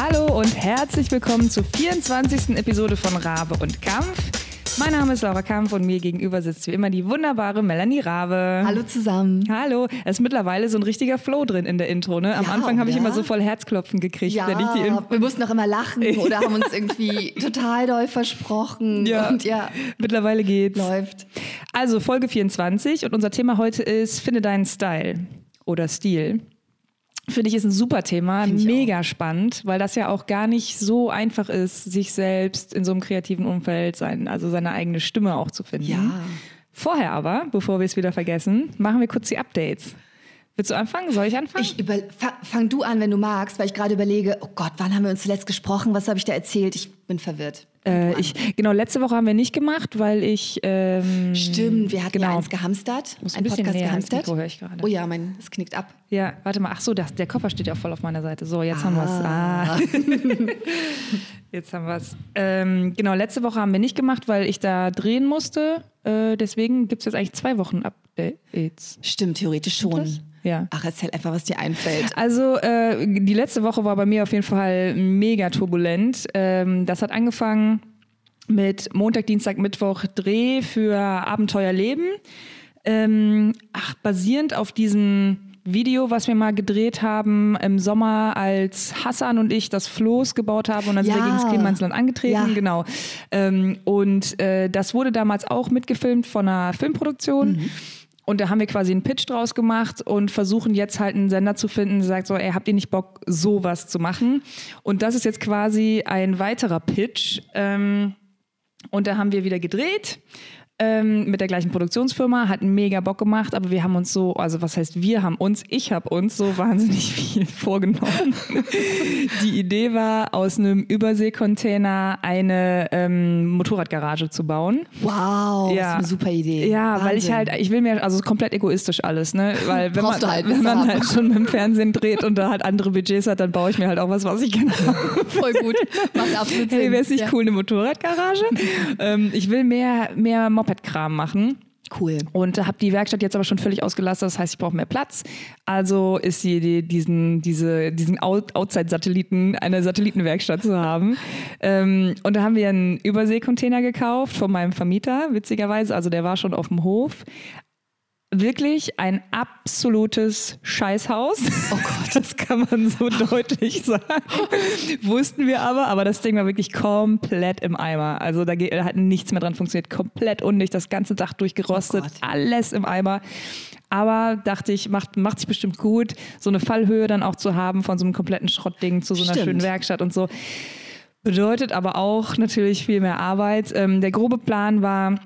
Hallo und herzlich willkommen zur 24. Episode von Rabe und Kampf. Mein Name ist Laura Kampf und mir gegenüber sitzt wie immer die wunderbare Melanie Rabe. Hallo zusammen. Hallo. Es ist mittlerweile so ein richtiger Flow drin in der Intro. Ne? Am Ja, Anfang habe ich immer so voll Herzklopfen gekriegt, Ja, wenn ich die In wir mussten auch immer lachen oder haben uns irgendwie total doll versprochen. Ja. Und ja, Mittlerweile geht's. läuft. Also Folge 24 und unser Thema heute ist Finde deinen Style oder Stil. Finde ich ist ein super Thema, mega spannend, weil das ja auch gar nicht so einfach ist, sich selbst in so einem kreativen Umfeld sein, also seine eigene Stimme auch zu finden. Ja. Vorher aber, bevor wir es wieder vergessen, machen wir kurz die Updates. Willst du anfangen? Soll ich anfangen? Ich über, fa- fang du an, wenn du magst, weil ich gerade überlege, oh Gott, wann haben wir uns zuletzt gesprochen? Was habe ich da erzählt? Ich bin verwirrt. äh, ich, genau, letzte Woche haben wir nicht gemacht, weil ich ähm, Stimmt, wir hatten genau. ja eins gehamstert. Muss ein ein bisschen Podcast gehamstert. Mikro, höre ich gerade. Oh ja, mein, es knickt ab. Ja, warte mal. Ach so, das, der Koffer steht ja voll auf meiner Seite. So, jetzt haben wir es. Ah. jetzt haben wir es. Ähm, genau, letzte Woche haben wir nicht gemacht, weil ich da drehen musste. Äh, deswegen gibt es jetzt eigentlich zwei Wochen Updates. Stimmt, theoretisch schon. Ja. Ach, erzähl einfach, was dir einfällt. Also äh, die letzte Woche war bei mir auf jeden Fall mega turbulent. Ähm, das hat angefangen mit Montag, Dienstag, Mittwoch Dreh für Abenteuer Leben. Ähm, ach, basierend auf diesem Video, was wir mal gedreht haben im Sommer, als Hassan und ich das Floß gebaut haben und dann sind wir Ja. gegen das Klimansland angetreten. Ja. Genau. Ähm, und äh, das wurde damals auch mitgefilmt von einer Filmproduktion. Mhm. Und da haben wir quasi einen Pitch draus gemacht und versuchen jetzt halt einen Sender zu finden, der sagt so, ey, habt ihr nicht Bock, sowas zu machen? Und das ist jetzt quasi ein weiterer Pitch. Ähm, und da haben wir wieder gedreht. Ähm, mit der gleichen Produktionsfirma, hat mega Bock gemacht, aber wir haben uns so, also was heißt wir haben uns, ich habe uns so wahnsinnig viel vorgenommen. Die Idee war, aus einem Überseekontainer eine ähm, Motorradgarage zu bauen. Wow, das ist eine super Idee. Ja, weil ich Wahnsinn. halt, ich will mir, also komplett egoistisch alles, ne? Weil wenn man, Brauchst du halt, wenn man halt schon im Fernsehen dreht und da halt andere Budgets hat, dann baue ich mir halt auch was, was ich gerne habe. voll gut. Macht absolut Sinn. Hey, wäre es nicht ja. cool, eine Motorradgarage? ähm, ich will mehr, mehr Moped-Kram machen. Cool. Und habe die Werkstatt jetzt aber schon völlig ausgelastet, das heißt, ich brauche mehr Platz. Also ist die Idee, diesen, diese, diesen Out Outside-Satelliten, eine Satellitenwerkstatt zu haben. Ähm, und da haben wir einen Überseekontainer gekauft von meinem Vermieter, witzigerweise. Also der war schon auf dem Hof. Wirklich ein absolutes Scheißhaus. Oh Gott, das kann man so deutlich sagen. Wussten wir aber, aber das Ding war wirklich komplett im Eimer. Also da hat nichts mehr dran funktioniert. Komplett undicht, das ganze Dach durchgerostet, Oh alles im Eimer. Aber dachte ich, macht, macht sich bestimmt gut, so eine Fallhöhe dann auch zu haben von so einem kompletten Schrottding zu so einer Stimmt. schönen Werkstatt und so. Bedeutet aber auch natürlich viel mehr Arbeit. Ähm, der grobe Plan war,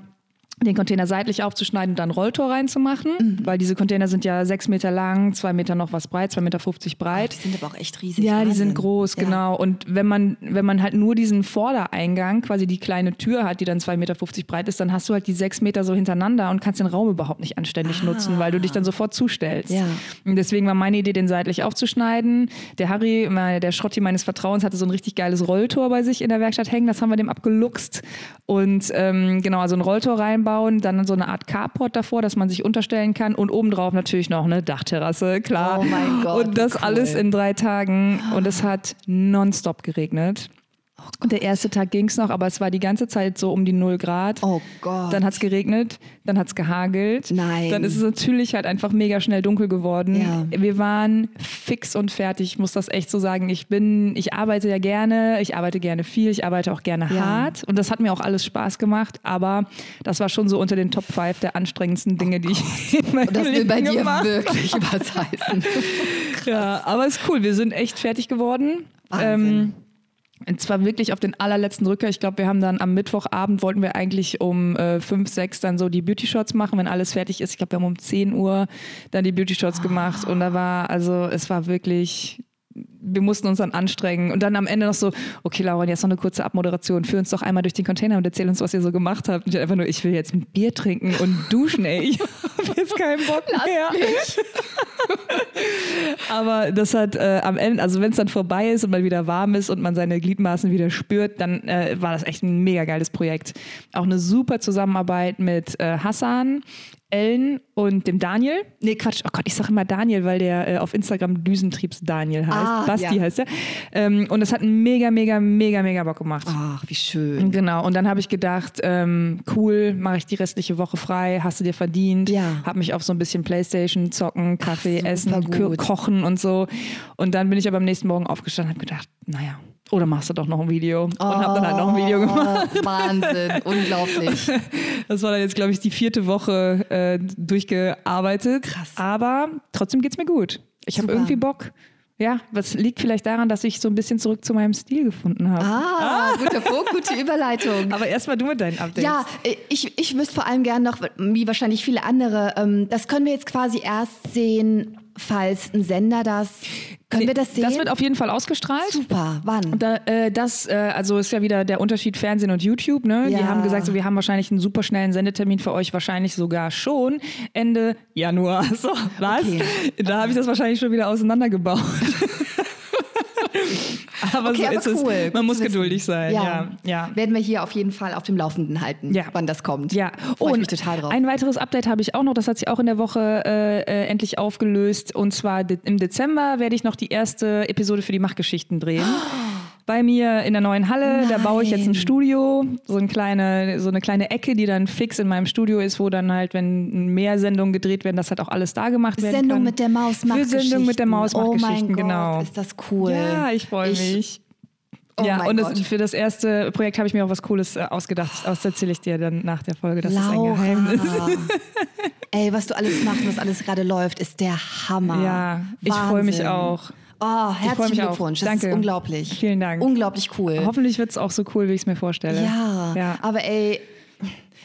den Container seitlich aufzuschneiden und dann Rolltor reinzumachen, Mhm. weil diese Container sind ja sechs Meter lang, zwei Meter noch was breit, zwei Meter fünfzig breit. Die sind aber auch echt riesig. Ja, die Wahnsinn. sind groß, Ja. genau. Und wenn man, wenn man halt nur diesen Vordereingang, quasi die kleine Tür hat, die dann 2,50 Meter breit ist, dann hast du halt die sechs Meter so hintereinander und kannst den Raum überhaupt nicht anständig nutzen, weil du dich dann sofort zustellst. Ja. Und deswegen war meine Idee, den seitlich aufzuschneiden. Der Harry, der Schrotti meines Vertrauens, hatte so ein richtig geiles Rolltor bei sich in der Werkstatt hängen. Das haben wir dem abgeluchst. Und ähm, genau, also ein Rolltor reinbauen, dann so eine Art Carport davor, dass man sich unterstellen kann und obendrauf natürlich noch eine Dachterrasse, klar. Oh mein Gott, Und das cool. alles in drei Tagen und es hat nonstop geregnet. Oh Und der erste Tag ging es noch, aber es war die ganze Zeit so um die 0 Grad. Oh Gott. Dann hat es geregnet, dann hat es gehagelt. Nein. Dann ist es natürlich halt einfach mega schnell dunkel geworden. Ja. Wir waren fix und fertig, ich muss das echt so sagen. Ich bin, ich arbeite ja gerne, ich arbeite gerne viel, ich arbeite auch gerne Ja. hart. Und das hat mir auch alles Spaß gemacht, aber das war schon so unter den Top 5 der anstrengendsten Dinge, die ich in meinem Oh das will bei dir gemacht wirklich was heißen. ja, aber ist cool. Wir sind echt fertig geworden. Wahnsinn. Ähm, und zwar wirklich auf den allerletzten Drücker. Ich glaube, wir haben dann am Mittwochabend wollten wir eigentlich um äh, 5, 6 dann so die Beauty Shots machen, wenn alles fertig ist. Ich glaube, wir haben um 10 Uhr dann die Beauty Shots gemacht und da war, also es war wirklich wir mussten uns dann anstrengen und dann am Ende noch so, okay Laura, jetzt noch eine kurze Abmoderation, führ uns doch einmal durch den Container und erzähl uns, was ihr so gemacht habt. Und ich einfach nur, ich will jetzt ein Bier trinken und duschen, ey, ich habe jetzt keinen Bock mehr. Aber das hat äh, am Ende, also wenn es dann vorbei ist und mal wieder warm ist und man seine Gliedmaßen wieder spürt, dann äh, war das echt ein mega geiles Projekt. Auch eine super Zusammenarbeit mit äh, Hassan. Ellen und dem Daniel. Nee, Quatsch. Oh Gott, ich sage immer Daniel, weil der äh, auf Instagram Düsentriebs Daniel heißt. Ah, Basti ja. heißt er. Ähm, und das hat mega, mega, mega, mega Bock gemacht. Ach, wie schön. Genau, und dann habe ich gedacht, ähm, cool, mache ich die restliche Woche frei, hast du dir verdient. Ja. Habe mich auf so ein bisschen Playstation, zocken, Kaffee, super essen, kochen und so. Und dann bin ich aber am nächsten Morgen aufgestanden und habe gedacht, naja, oder machst du doch noch ein Video. Und habe dann halt noch ein Video gemacht. Oh, Wahnsinn, unglaublich. Das war dann jetzt, glaube ich, die vierte Woche äh, durchgearbeitet. Krass. Aber trotzdem geht's mir gut. Ich habe irgendwie Bock. Ja, das liegt vielleicht daran, dass ich so ein bisschen zurück zu meinem Stil gefunden habe. Ah, guter Punkt, gute Überleitung. Aber erstmal du mit deinen Updates. Ja, ich, ich wüsste vor allem gern noch, wie wahrscheinlich viele andere, ähm, das können wir jetzt quasi erst sehen, falls ein Sender das. Können wir das sehen? Das wird auf jeden Fall ausgestrahlt. Super, wann? Da, äh, das, äh, also ist ja wieder der Unterschied Fernsehen und YouTube. Ne? Die Ja. haben gesagt, so, wir haben wahrscheinlich einen super schnellen Sendetermin für euch, wahrscheinlich sogar schon Ende Januar. So, was? Okay. Da habe ich das wahrscheinlich schon wieder auseinandergebaut. aber Okay, so aber ist es. cool. Man Gut muss geduldig sein. Ja, ja. Werden wir hier auf jeden Fall auf dem Laufenden halten, Ja. wann das kommt. Ja, Freue ich und mich total drauf. ein weiteres Update habe ich auch noch, das hat sich auch in der Woche äh, äh, endlich aufgelöst. Und zwar im Dezember werde ich noch die erste Episode für die Machtgeschichten drehen. Bei mir in der neuen Halle, da baue ich jetzt ein Nein. Studio, so, ein kleine, so eine kleine Ecke, die dann fix in meinem Studio ist, wo dann halt, wenn mehr Sendungen gedreht werden, das halt auch alles da gemacht werden Sendung kann. mit der Maus macht Für Sendung mit der Maus macht Oh Geschichten, Gott, genau. ist das cool. Ja, ich freue Ich- mich. Oh ja, und das, für das erste Projekt habe ich mir auch was Cooles äh, ausgedacht. Das erzähle ich dir dann nach der Folge. Das ist ein Geheimnis. Laura. Ey, was du alles machst was alles gerade läuft, ist der Hammer. Ja, ich freue mich Wahnsinn. auch. Oh, herzlichen. Glückwunsch. Das Danke. ist unglaublich. Vielen Dank. Unglaublich cool. Hoffentlich wird es auch so cool, wie ich es mir vorstelle. Ja, ja. aber ey,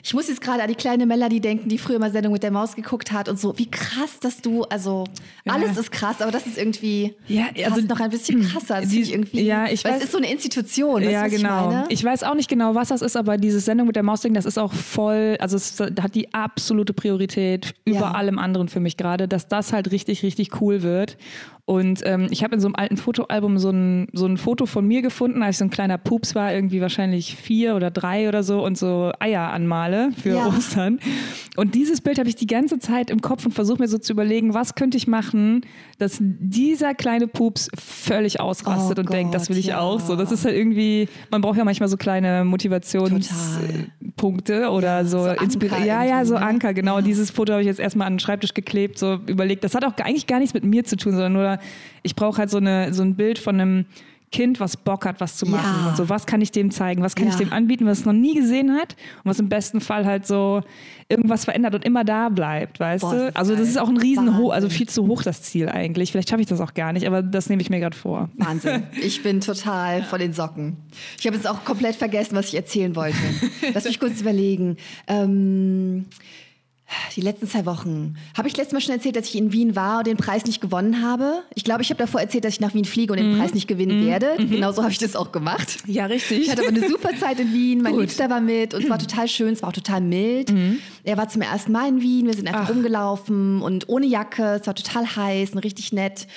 ich muss jetzt gerade an die kleine Melanie denken, die früher mal Sendung mit der Maus geguckt hat und so. Wie krass, dass du, also alles ist krass, aber das ist irgendwie Ja, also, noch ein bisschen krasser. Das die- ich irgendwie, ja, ich weiß- es ist so eine Institution. weißt ja, was genau. Ich? Ich weiß auch nicht genau, was das ist, aber diese Sendung mit der Maus-Ding, das ist auch voll, also es hat die absolute Priorität über Ja. allem anderen für mich gerade, dass das halt richtig, richtig cool wird. Und ähm, ich habe in so einem alten Fotoalbum so ein, so ein Foto von mir gefunden, als ich so ein kleiner Pups war, irgendwie wahrscheinlich vier oder drei oder so und so Eier anmale für Ja. Ostern. Und dieses Bild habe ich die ganze Zeit im Kopf und versuche mir so zu überlegen, was könnte ich machen, dass dieser kleine Pups völlig ausrastet Oh und denkt, das will ich Gott, auch. ja. So, das ist halt irgendwie, man braucht ja manchmal so kleine Motivationspunkte oder so, so Anker Inspira- Ja, ja, so ne? Anker, genau. Dieses Foto habe ich jetzt erstmal an den Schreibtisch geklebt, so überlegt. Das hat auch eigentlich gar nichts mit mir zu tun, sondern nur, ich brauche halt so, eine, so ein Bild von einem Kind, was Bock hat, was zu machen. Ja. Und so, was kann ich dem zeigen? Was kann Ja. ich dem anbieten, was es noch nie gesehen hat? Und was im besten Fall halt so irgendwas verändert und immer da bleibt, weißt Boah, du? Also das ist auch ein riesen hoch, also viel zu hoch das Ziel eigentlich. Vielleicht schaffe ich das auch gar nicht, aber das nehme ich mir gerade vor. Wahnsinn. Ich bin total von den Socken. Ich habe jetzt auch komplett vergessen, was ich erzählen wollte. Lass mich kurz überlegen. Ähm, die letzten zwei Wochen. Habe ich letztes Mal schon erzählt, dass ich in Wien war und den Preis nicht gewonnen habe? Ich glaube, ich habe davor erzählt, dass ich nach Wien fliege und den Preis nicht gewinnen werde. Genauso habe ich das auch gemacht. Ja, richtig. Ich hatte aber eine super Zeit in Wien. Mein Gut. Liebster war mit und es war total schön, es war auch total mild. Er war zum ersten Mal in Wien, wir sind einfach Ach. rumgelaufen und ohne Jacke, es war total heiß und richtig nett.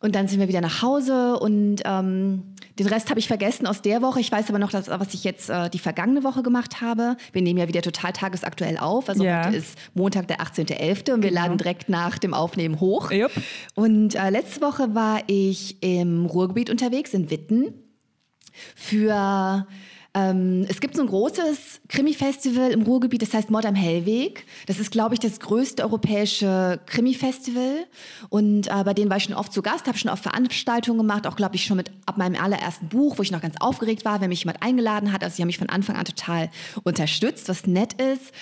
Und dann sind wir wieder nach Hause und ähm, den Rest habe ich vergessen aus der Woche. Ich weiß aber noch, dass, was ich jetzt äh, die vergangene Woche gemacht habe. Wir nehmen ja wieder total tagesaktuell auf. Also Ja. heute ist Montag, der 18.11. und wir laden direkt nach dem Aufnehmen hoch. Jupp. Und äh, letzte Woche war ich im Ruhrgebiet unterwegs, in Witten für ähm, es gibt so ein großes Krimi-Festival im Ruhrgebiet, das heißt Mord am Hellweg. Das ist, glaube ich, das größte europäische Krimi-Festival. Und äh, bei denen war ich schon oft zu Gast, habe schon oft Veranstaltungen gemacht, auch, glaube ich, schon mit ab meinem allerersten Buch, wo ich noch ganz aufgeregt war, wenn mich jemand eingeladen hat. Also sie haben mich von Anfang an total unterstützt, was nett ist.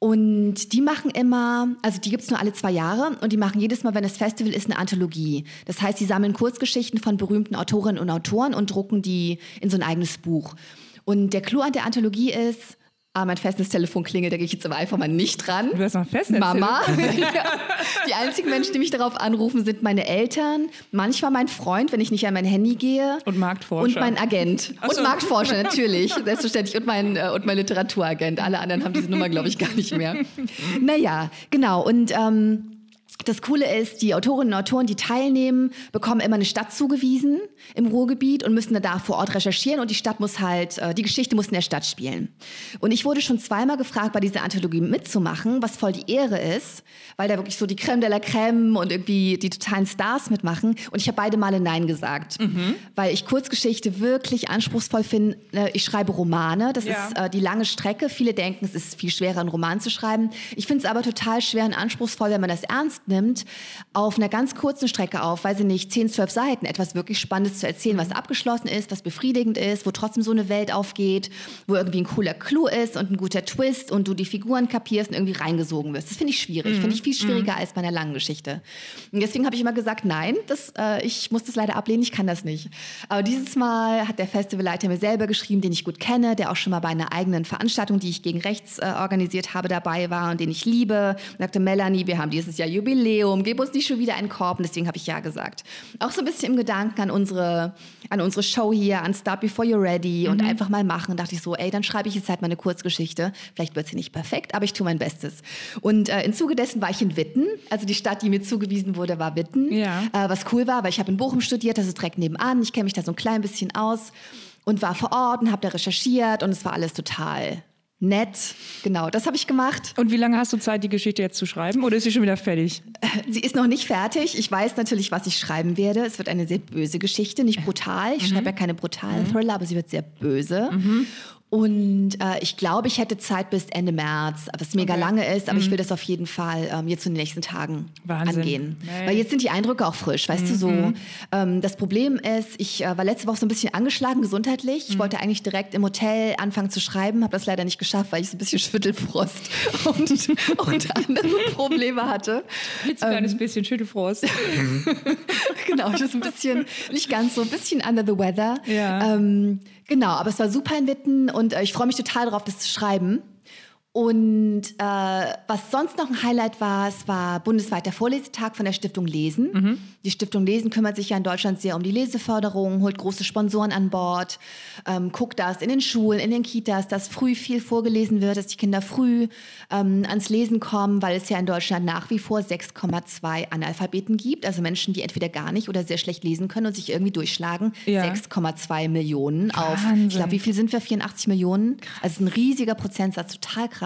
Und die machen immer, also die gibt's nur alle zwei Jahre und die machen jedes Mal, wenn das Festival ist, eine Anthologie. Das heißt, sie sammeln Kurzgeschichten von berühmten Autorinnen und Autoren und drucken die in so ein eigenes Buch. Und der Clou an der Anthologie ist, ah, mein Festnetztelefon klingelt, da gehe ich jetzt aber einfach mal nicht dran. Du hast noch ein Festnetztelefon? Mama. Die einzigen Menschen, die mich darauf anrufen, sind meine Eltern, manchmal mein Freund, wenn ich nicht an mein Handy gehe. Und Marktforscher. Und mein Agent. Ach so. Und Marktforscher, natürlich. Selbstverständlich. Und mein, äh, und mein Literaturagent. Alle anderen haben diese Nummer, glaube ich, gar nicht mehr. Naja, genau. Und ähm, das Coole ist, die Autorinnen und Autoren, die teilnehmen, bekommen immer eine Stadt zugewiesen im Ruhrgebiet und müssen da vor Ort recherchieren und die Stadt muss halt, äh, die Geschichte muss in der Stadt spielen. Und ich wurde schon zweimal gefragt, bei dieser Anthologie mitzumachen, was voll die Ehre ist, weil da wirklich so die Crème de la Crème und irgendwie die totalen Stars mitmachen. Und ich habe beide Male Nein gesagt, mhm. weil ich Kurzgeschichte wirklich anspruchsvoll finde. Ich schreibe Romane, das ja. ist äh, die lange Strecke. Viele denken, es ist viel schwerer, einen Roman zu schreiben. Ich finde es aber total schwer und anspruchsvoll, wenn man das ernst nimmt auf einer ganz kurzen Strecke auf, weiß ich nicht, 10, 12 Seiten, etwas wirklich Spannendes zu erzählen, was abgeschlossen ist, was befriedigend ist, wo trotzdem so eine Welt aufgeht, wo irgendwie ein cooler Clou ist und ein guter Twist und du die Figuren kapierst und irgendwie reingesogen wirst. Das finde ich schwierig. Mhm. Finde ich viel schwieriger mhm. als bei einer langen Geschichte. Und deswegen habe ich immer gesagt, nein, das, äh, ich muss das leider ablehnen, ich kann das nicht. Aber dieses Mal hat der Festivalleiter mir selber geschrieben, den ich gut kenne, der auch schon mal bei einer eigenen Veranstaltung, die ich gegen rechts äh, organisiert habe, dabei war und den ich liebe. Und sagte, Melanie, wir haben dieses Jahr Jubiläum Jubiläum, gib uns nicht schon wieder einen Korb. Und deswegen habe ich ja gesagt. Auch so ein bisschen im Gedanken an unsere, an unsere Show hier, an Start Before You're Ready mhm. und einfach mal machen. Und dachte ich so, ey, dann schreibe ich jetzt halt mal eine Kurzgeschichte. Vielleicht wird sie nicht perfekt, aber ich tue mein Bestes. Und äh, im Zuge dessen war ich in Witten. Also die Stadt, die mir zugewiesen wurde, war Witten. Ja. Äh, was cool war, weil ich habe in Bochum studiert, das ist direkt nebenan. Ich kenne mich da so ein klein bisschen aus und war vor Ort und habe da recherchiert und es war alles total Nett, genau, das habe ich gemacht. Und wie lange hast du Zeit, die Geschichte jetzt zu schreiben oder ist sie schon wieder fertig? Sie ist noch nicht fertig. Ich weiß natürlich, was ich schreiben werde. Es wird eine sehr böse Geschichte, nicht brutal. Ich mhm. schreibe ja keine brutalen mhm. Thriller, aber sie wird sehr böse. Mhm. Und äh, ich glaube, ich hätte Zeit bis Ende März, was mega okay. lange ist, aber mhm. ich will das auf jeden Fall ähm, jetzt in den nächsten Tagen Wahnsinn. angehen. Nee. Weil jetzt sind die Eindrücke auch frisch, weißt mhm. du so. Mhm. Ähm, das Problem ist, ich äh, war letzte Woche so ein bisschen angeschlagen gesundheitlich. Ich mhm. wollte eigentlich direkt im Hotel anfangen zu schreiben, habe das leider nicht geschafft, weil ich so ein bisschen Schüttelfrost und, und andere Probleme hatte. Ein kleines ähm, bisschen Schüttelfrost. genau, ich ist ein bisschen, nicht ganz so, ein bisschen under the weather. Ja. Ähm, Genau, aber es war super in Witten und äh, ich freue mich total darauf, das zu schreiben. Und äh, was sonst noch ein Highlight war, es war bundesweiter Vorlesetag von der Stiftung Lesen. Mhm. Die Stiftung Lesen kümmert sich ja in Deutschland sehr um die Leseförderung, holt große Sponsoren an Bord, ähm, guckt, dass in den Schulen, in den Kitas, dass früh viel vorgelesen wird, dass die Kinder früh ähm, ans Lesen kommen, weil es ja in Deutschland nach wie vor 6,2 Analphabeten gibt, also Menschen, die entweder gar nicht oder sehr schlecht lesen können und sich irgendwie durchschlagen. Ja. 6,2 Millionen Wahnsinn. auf, ich glaube, wie viel sind wir? 84 Millionen? Also ein riesiger Prozentsatz, total krass.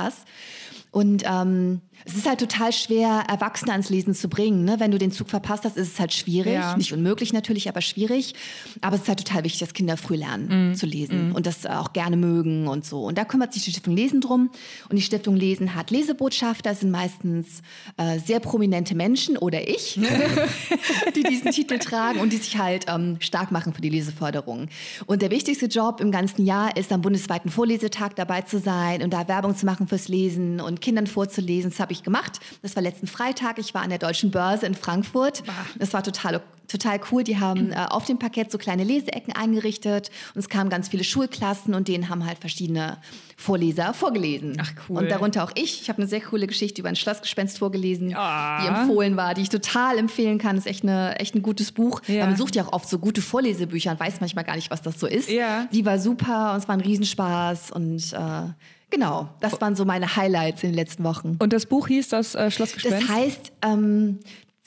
Und ähm, es ist halt total schwer, Erwachsene ans Lesen zu bringen. Ne? Wenn du den Zug verpasst hast, ist es halt schwierig. Ja. Nicht unmöglich natürlich, aber schwierig. Aber es ist halt total wichtig, dass Kinder früh lernen mm. zu lesen mm. und das auch gerne mögen und so. Und da kümmert sich die Stiftung Lesen drum. Und die Stiftung Lesen hat Lesebotschafter, das sind meistens äh, sehr prominente Menschen oder ich, die diesen Titel tragen und die sich halt ähm, stark machen für die Leseförderung. Und der wichtigste Job im ganzen Jahr ist am bundesweiten Vorlesetag dabei zu sein und da Werbung zu machen fürs Lesen und Kindern vorzulesen. Das habe habe ich gemacht. Das war letzten Freitag. Ich war an der Deutschen Börse in Frankfurt. Das war total, total cool. Die haben äh, auf dem Parkett so kleine Leseecken eingerichtet und es kamen ganz viele Schulklassen und denen haben halt verschiedene Vorleser vorgelesen. Ach cool. Und darunter auch ich. Ich habe eine sehr coole Geschichte über ein Schlossgespenst vorgelesen, oh. die empfohlen war, die ich total empfehlen kann. Das ist echt, eine, echt ein gutes Buch. Ja. Man sucht ja auch oft so gute Vorlesebücher und weiß manchmal gar nicht, was das so ist. Ja. Die war super und es war ein Riesenspaß und äh, Genau, das waren so meine Highlights in den letzten Wochen. Und das Buch hieß das äh, Schlossgespenst? Das heißt, ähm,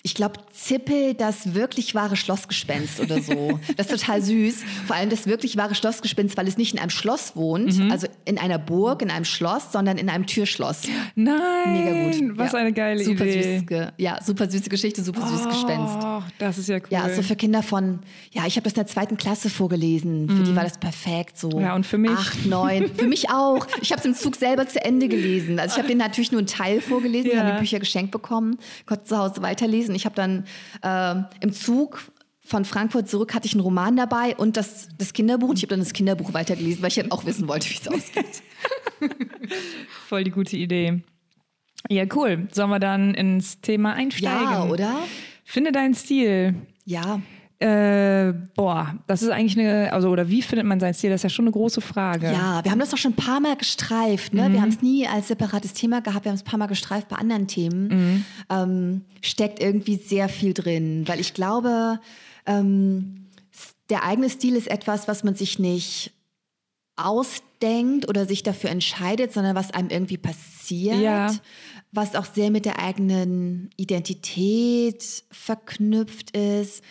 ich glaube, Zippel, das wirklich wahre Schlossgespenst oder so. Das ist total süß. Vor allem das wirklich wahre Schlossgespenst, weil es nicht in einem Schloss wohnt, mhm. also in einer Burg, in einem Schloss, sondern in einem Türschloss. Nein! Mega gut. Was ja. eine geile super Idee. Süß, ja, super süße Geschichte, super oh, süßes Gespenst. Das ist ja cool. Ja, so für Kinder von, ja, ich habe das in der zweiten Klasse vorgelesen. Für mhm. die war das perfekt. So ja, und für mich? Acht, neun. für mich auch. Ich habe es im Zug selber zu Ende gelesen. Also ich habe den natürlich nur einen Teil vorgelesen, ja. habe die Bücher geschenkt bekommen, konnte zu Hause weiterlesen ich habe dann äh, im Zug von Frankfurt zurück hatte ich einen Roman dabei und das, das Kinderbuch. Und ich habe dann das Kinderbuch weitergelesen, weil ich halt auch wissen wollte, wie es ausgeht. Voll die gute Idee. Ja, cool. Sollen wir dann ins Thema einsteigen? Ja, oder? Finde deinen Stil. Ja. Äh, boah, das ist eigentlich eine, also oder wie findet man seinen Stil? Das ist ja schon eine große Frage. Ja, wir haben das doch schon ein paar Mal gestreift. Ne? Mhm. Wir haben es nie als separates Thema gehabt, wir haben es ein paar Mal gestreift bei anderen Themen. Mhm. Ähm, steckt irgendwie sehr viel drin, weil ich glaube, ähm, der eigene Stil ist etwas, was man sich nicht ausdenkt ausdenkt oder sich dafür entscheidet, sondern was einem irgendwie passiert. Ja. Was auch sehr mit der eigenen Identität verknüpft ist.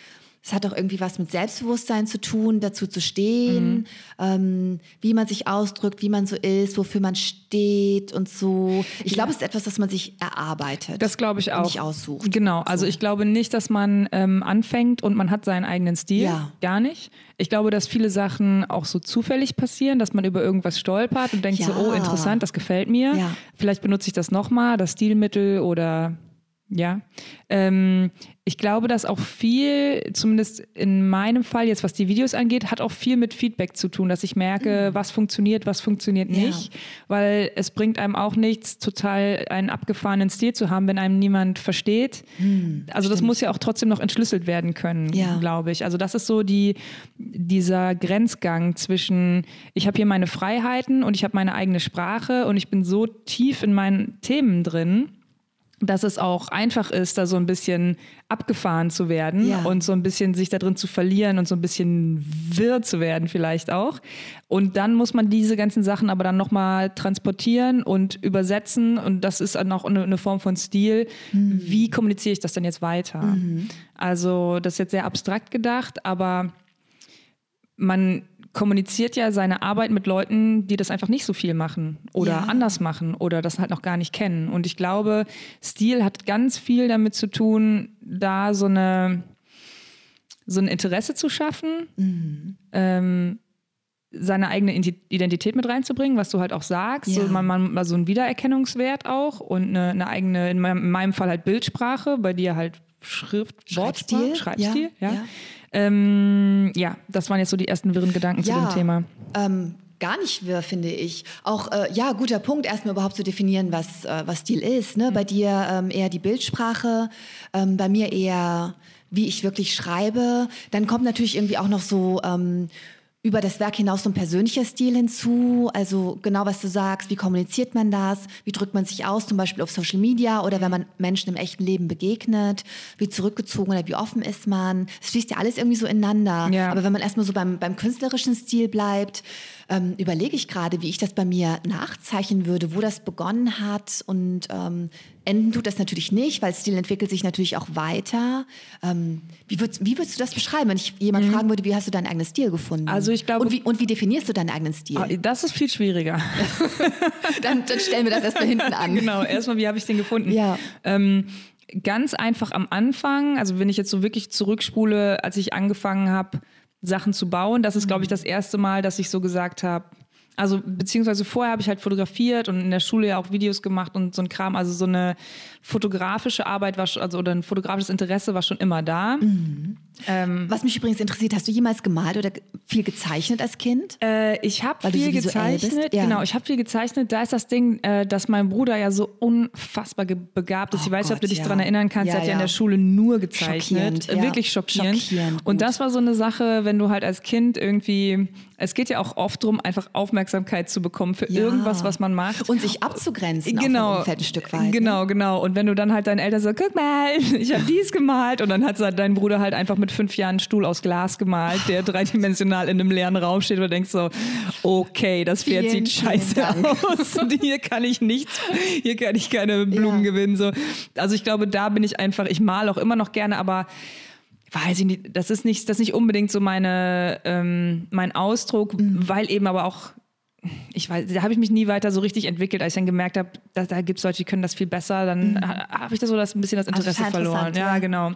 Es hat auch irgendwie was mit Selbstbewusstsein zu tun, dazu zu stehen, Mhm. ähm, wie man sich ausdrückt, wie man so ist, wofür man steht und so. Ich glaube, es ist etwas, das man sich erarbeitet. Das glaube ich und auch. Nicht aussucht. Genau, also ich glaube nicht, dass man ähm, anfängt und man hat seinen eigenen Stil. Ja. Gar nicht. Ich glaube, dass viele Sachen auch so zufällig passieren, dass man über irgendwas stolpert und denkt so, Ja. oh, interessant, das gefällt mir. Ja. Vielleicht benutze ich das nochmal, das Stilmittel oder ja. Ähm, ich glaube, dass auch viel, zumindest in meinem Fall, jetzt was die Videos angeht, hat auch viel mit Feedback zu tun, dass ich merke, was funktioniert, was funktioniert Mhm. Ja. nicht. Weil es bringt einem auch nichts, total einen abgefahrenen Stil zu haben, wenn einem niemand versteht. also das muss ja auch trotzdem noch entschlüsselt werden können, Ja. glaube ich. Also das ist so die, dieser Grenzgang zwischen, ich habe hier meine Freiheiten und ich habe meine eigene Sprache und ich bin so tief in meinen Themen drin, dass es auch einfach ist, da so ein bisschen abgefahren zu werden Ja. und so ein bisschen sich da drin zu verlieren und so ein bisschen wirr zu werden vielleicht auch. Und dann muss man diese ganzen Sachen aber dann nochmal transportieren und übersetzen und das ist dann auch eine, eine Form von Stil. Wie kommuniziere ich das denn jetzt weiter? Also das ist jetzt sehr abstrakt gedacht, aber man kommuniziert ja seine Arbeit mit Leuten, die das einfach nicht so viel machen oder Ja. anders machen oder das halt noch gar nicht kennen. Und ich glaube, Stil hat ganz viel damit zu tun, da so eine so ein Interesse zu schaffen, ähm, seine eigene Identität mit reinzubringen, was du halt auch sagst, Ja. so, man, man, also ein Wiedererkennungswert auch und eine, eine eigene, in meinem, in meinem Fall halt Bildsprache, bei dir halt Schrift, Schreibstil, Wortsprache, Schreibstil, ja, ja. Ja. Ähm, ja, das waren jetzt so die ersten wirren Gedanken zu dem Thema. Ähm, gar nicht wirr, finde ich. Auch, äh, ja, guter Punkt, erstmal überhaupt zu definieren, was, äh, was Stil ist. Ne? Bei dir ähm, eher die Bildsprache, ähm, bei mir eher, wie ich wirklich schreibe. Dann kommt natürlich irgendwie auch noch so ähm, über das Werk hinaus so ein persönlicher Stil hinzu. Also genau, was du sagst, wie kommuniziert man das? Wie drückt man sich aus, zum Beispiel auf Social Media oder wenn man Menschen im echten Leben begegnet? Wie zurückgezogen oder wie offen ist man? Es fließt ja alles irgendwie so ineinander. Ja. Aber wenn man erstmal so beim, beim künstlerischen Stil bleibt, ähm, überlege ich gerade, wie ich das bei mir nachzeichnen würde, wo das begonnen hat. Und ähm, enden tut das natürlich nicht, weil Stil entwickelt sich natürlich auch weiter. Ähm, wie, würdest, wie würdest du das beschreiben, wenn ich jemand fragen würde, wie hast du deinen eigenen Stil gefunden? Mhm. Also ich glaube- Und wie, und wie definierst du deinen eigenen Stil? Ah, Das ist viel schwieriger. Dann, dann stellen wir das erstmal hinten an. genau, erstmal, wie habe ich den gefunden? Ja. Ähm, ganz einfach am Anfang, also wenn ich jetzt so wirklich zurückspule, als ich angefangen habe, Sachen zu bauen, das ist, glaube ich, das erste Mal, dass ich so gesagt habe, also beziehungsweise vorher habe ich halt fotografiert und in der Schule ja auch Videos gemacht und so ein Kram, also so eine fotografische Arbeit war schon, also oder ein fotografisches Interesse war schon immer da. Ähm, Was mich übrigens interessiert, hast du jemals gemalt oder viel gezeichnet als Kind? Äh, ich habe viel so gezeichnet. Ja. Genau, ich habe viel gezeichnet. Da ist das Ding, äh, dass mein Bruder ja so unfassbar begabt ist. Oh ich weiß nicht, ob du dich ja. daran erinnern kannst. Ja, er hat ja in der Schule nur gezeichnet. Schockierend, Äh. Wirklich schockierend. Schockierend. Und das war so eine Sache, wenn du halt als Kind irgendwie, es geht ja auch oft darum, einfach Aufmerksamkeit zu bekommen für Ja. irgendwas, was man macht. Und sich abzugrenzen Genau, Umfeld ein Stück weit. ne? genau, genau. Und wenn du dann halt deinen Eltern sagst, guck mal, ich habe dies gemalt und dann hat dein Bruder halt einfach mit fünf Jahren einen Stuhl aus Glas gemalt, der dreidimensional in einem leeren Raum steht und du denkst so, okay, das Pferd Vielen, sieht scheiße aus und hier kann ich nichts, hier kann ich keine Blumen Ja. gewinnen. So. Also ich glaube, da bin ich einfach, ich male auch immer noch gerne, aber weiß ich nicht, das ist nicht, das ist nicht unbedingt so meine, ähm, mein Ausdruck, Mhm. weil eben aber auch ich weiß, da habe ich mich nie weiter so richtig entwickelt, als ich dann gemerkt habe, da, da gibt es Leute, die können das viel besser, dann ha- habe ich da so das, ein bisschen das Also Interesse total verloren. Ja, ja. genau.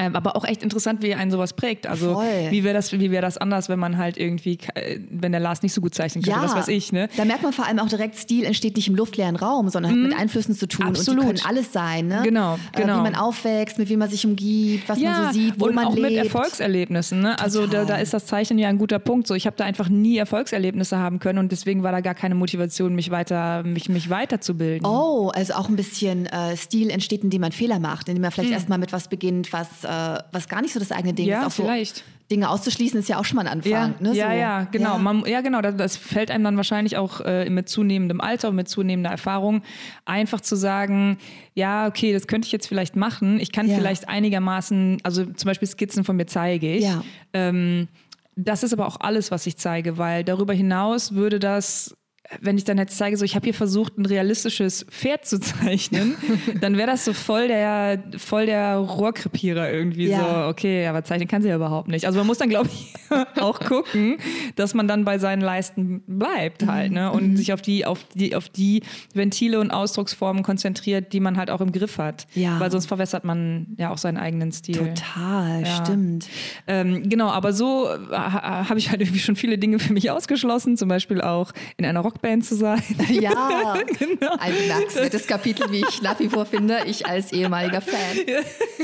Ähm, aber auch echt interessant, wie einen sowas prägt. Also Voll. wie wäre das, wie wäre das anders, wenn man halt irgendwie, äh, wenn der Lars nicht so gut zeichnen könnte, was weiß ich, ne? Da merkt man vor allem auch direkt, Stil entsteht nicht im luftleeren Raum, sondern hat mit Einflüssen zu tun. Mhm. Absolut. Und die können alles sein. Ne? Genau, Äh, genau. wie man aufwächst, mit wem man sich umgibt, was man so sieht, wo und man auch lebt. mit Erfolgserlebnissen. Ne? Also da, da ist das Zeichnen ja ein guter Punkt. So, ich habe da einfach nie Erfolgserlebnisse haben können und deswegen war da gar keine Motivation, mich weiter, mich, mich weiterzubilden. Oh, also auch ein bisschen äh, Stil entsteht, indem man Fehler macht, indem man vielleicht erstmal mit was beginnt, was, äh, was gar nicht so das eigene Ding. Ja, ist. Auch so vielleicht. Dinge auszuschließen ist ja auch schon mal ein Anfang. Ja, ne? ja, so. ja, genau. Ja. Man, ja, genau. Das, das fällt einem dann wahrscheinlich auch äh, mit zunehmendem Alter und mit zunehmender Erfahrung einfach zu sagen, ja, okay, das könnte ich jetzt vielleicht machen. Ich kann Ja. vielleicht einigermaßen, also zum Beispiel Skizzen von mir zeige ich. Ja. Ähm, das ist aber auch alles, was ich zeige, weil darüber hinaus würde das wenn ich dann jetzt zeige, so ich habe hier versucht, ein realistisches Pferd zu zeichnen, dann wäre das so voll der, voll der Rohrkrepierer irgendwie ja. so, okay, aber zeichnen kann sie ja überhaupt nicht. Also man muss dann, glaube ich, auch gucken, dass man dann bei seinen Leisten bleibt halt, ne? Und mhm. sich auf die, auf die, auf die Ventile und Ausdrucksformen konzentriert, die man halt auch im Griff hat. Ja. Weil sonst verwässert man ja auch seinen eigenen Stil. Total, ja. stimmt. Ähm, genau, aber so ha, habe ich halt irgendwie schon viele Dinge für mich ausgeschlossen, zum Beispiel auch in einer Rock Rockband zu sein. Ja, genau. ein bemerkenswertes Kapitel, wie ich nach wie vor finde, ich als ehemaliger Fan.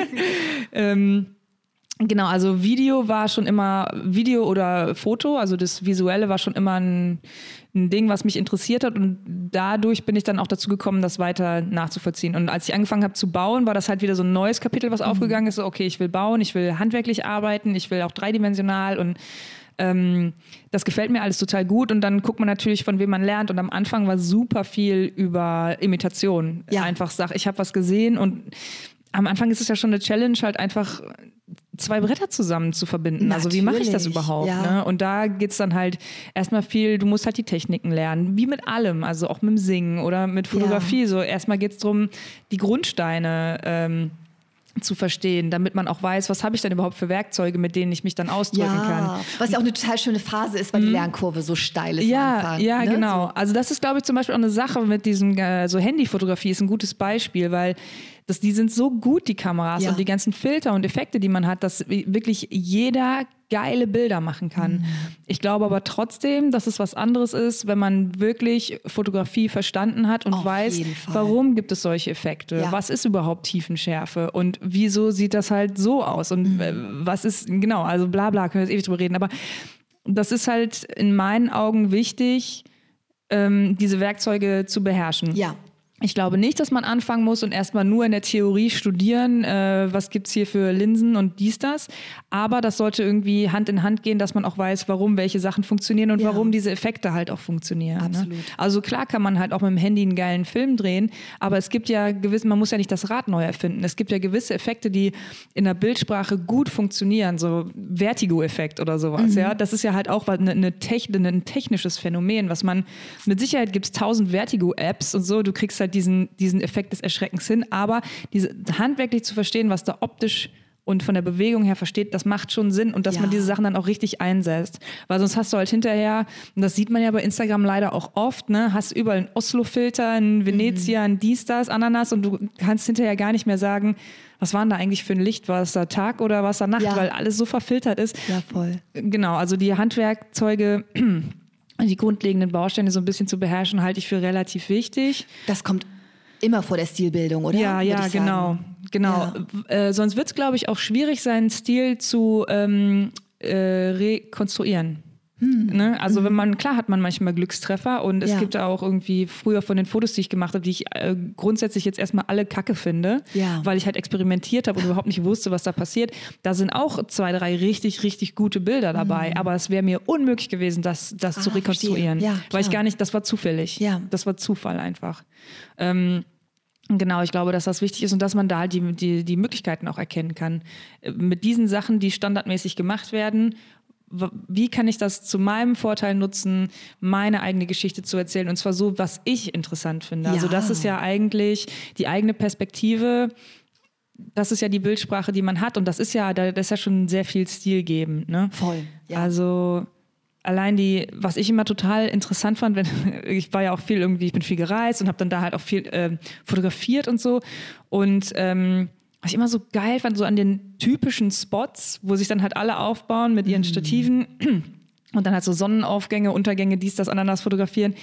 ähm, Genau, also Video war schon immer, Video oder Foto, also das Visuelle war schon immer ein, ein, Ding, was mich interessiert hat und dadurch bin ich dann auch dazu gekommen, das weiter nachzuvollziehen. Und als ich angefangen habe zu bauen, war das halt wieder so ein neues Kapitel, was mhm. aufgegangen ist. So, okay, ich will bauen, ich will handwerklich arbeiten, ich will auch dreidimensional und ähm, das gefällt mir alles total gut und dann guckt man natürlich, von wem man lernt. Und am Anfang war super viel über Imitation. Ja. Einfach sag, ich habe was gesehen und am Anfang ist es ja schon eine Challenge, halt einfach zwei Bretter zusammen zu verbinden. Natürlich. Also wie mache ich das überhaupt? Ja. Ne? Und da geht es dann halt erstmal viel, du musst halt die Techniken lernen, wie mit allem, also auch mit dem Singen oder mit Fotografie. Ja. So erstmal geht es darum, die Grundsteine ähm, zu verstehen, damit man auch weiß, was habe ich denn überhaupt für Werkzeuge, mit denen ich mich dann ausdrücken ja, kann. Was ja auch eine total schöne Phase ist, weil mhm. die Lernkurve so steil ist. Ja, Anfang, ja, ne? genau. Also das ist, glaube ich, zum Beispiel auch eine Sache mit diesem, äh, so Handyfotografie ist ein gutes Beispiel, weil das, die sind so gut, die Kameras ja. und die ganzen Filter und Effekte, die man hat, dass wirklich jeder geile Bilder machen kann. Mhm. Ich glaube aber trotzdem, dass es was anderes ist, wenn man wirklich Fotografie verstanden hat und Auf weiß, warum gibt es solche Effekte? Ja. Was ist überhaupt Tiefenschärfe? Und wieso sieht das halt so aus? Und mhm. was ist, genau, also bla bla, können wir jetzt ewig drüber reden. Aber das ist halt in meinen Augen wichtig, ähm, diese Werkzeuge zu beherrschen. Ja. Ich glaube nicht, dass man anfangen muss und erstmal nur in der Theorie studieren, äh, was gibt's hier für Linsen und dies, das. Aber das sollte irgendwie Hand in Hand gehen, dass man auch weiß, warum welche Sachen funktionieren und ja. warum diese Effekte halt auch funktionieren. Ne? Absolut. Ne? Also klar kann man halt auch mit dem Handy einen geilen Film drehen, aber es gibt ja gewisse, man muss ja nicht das Rad neu erfinden. Es gibt ja gewisse Effekte, die in der Bildsprache gut funktionieren, so Vertigo-Effekt oder sowas. Mhm. Ja, das ist ja halt auch eine, eine Techn ein technisches Phänomen, was man mit Sicherheit gibt's tausend Vertigo-Apps und so. Du kriegst halt diesen, diesen Effekt des Erschreckens hin, aber diese handwerklich zu verstehen, was da optisch und von der Bewegung her versteht, das macht schon Sinn und dass ja. man diese Sachen dann auch richtig einsetzt. Weil sonst hast du halt hinterher, und das sieht man ja bei Instagram leider auch oft, ne, hast überall einen Oslo-Filter, einen Venezia, mhm. einen dies, das, Ananas und du kannst hinterher gar nicht mehr sagen, was war denn da eigentlich für ein Licht? War es da Tag oder war es da Nacht? Ja. Weil alles so verfiltert ist. Ja, voll. Genau, also die Handwerkzeuge die grundlegenden Bausteine so ein bisschen zu beherrschen, halte ich für relativ wichtig. Das kommt immer vor der Stilbildung, oder? Ja, ja, genau. genau. Ja. Äh, sonst wird es, glaube ich, auch schwierig, seinen Stil zu ähm, äh, rekonstruieren. Hm. Ne? Also wenn man, klar hat man manchmal Glückstreffer und es ja. gibt auch irgendwie früher von den Fotos, die ich gemacht habe, die ich äh, grundsätzlich jetzt erstmal alle Kacke finde, ja. weil ich halt experimentiert habe und überhaupt nicht wusste, was da passiert. Da sind auch zwei, drei richtig, richtig gute Bilder dabei, hm. aber es wäre mir unmöglich gewesen, das, das ah, zu rekonstruieren, ja, weil ich gar nicht, das war zufällig. Ja. Das war Zufall einfach. Ähm, Genau, ich glaube, dass das wichtig ist und dass man da halt die, die, die Möglichkeiten auch erkennen kann. Äh, mit diesen Sachen, die standardmäßig gemacht werden wie kann ich das zu meinem Vorteil nutzen, meine eigene Geschichte zu erzählen und zwar so, was ich interessant finde. Also ja. Also das ist ja eigentlich die eigene Perspektive. Das ist ja die Bildsprache, die man hat und das ist ja, das ist ja schon sehr viel stilgebend. Ne? Voll. Ja. Also allein die, was ich immer total interessant fand, wenn ich war ja auch viel irgendwie, ich bin viel gereist und habe dann da halt auch viel äh, fotografiert und so und ähm, was ich immer so geil fand, so an den typischen Spots, wo sich dann halt alle aufbauen mit ihren mhm. Und dann halt so Sonnenaufgänge, Untergänge, dies, das, Ananas fotografieren.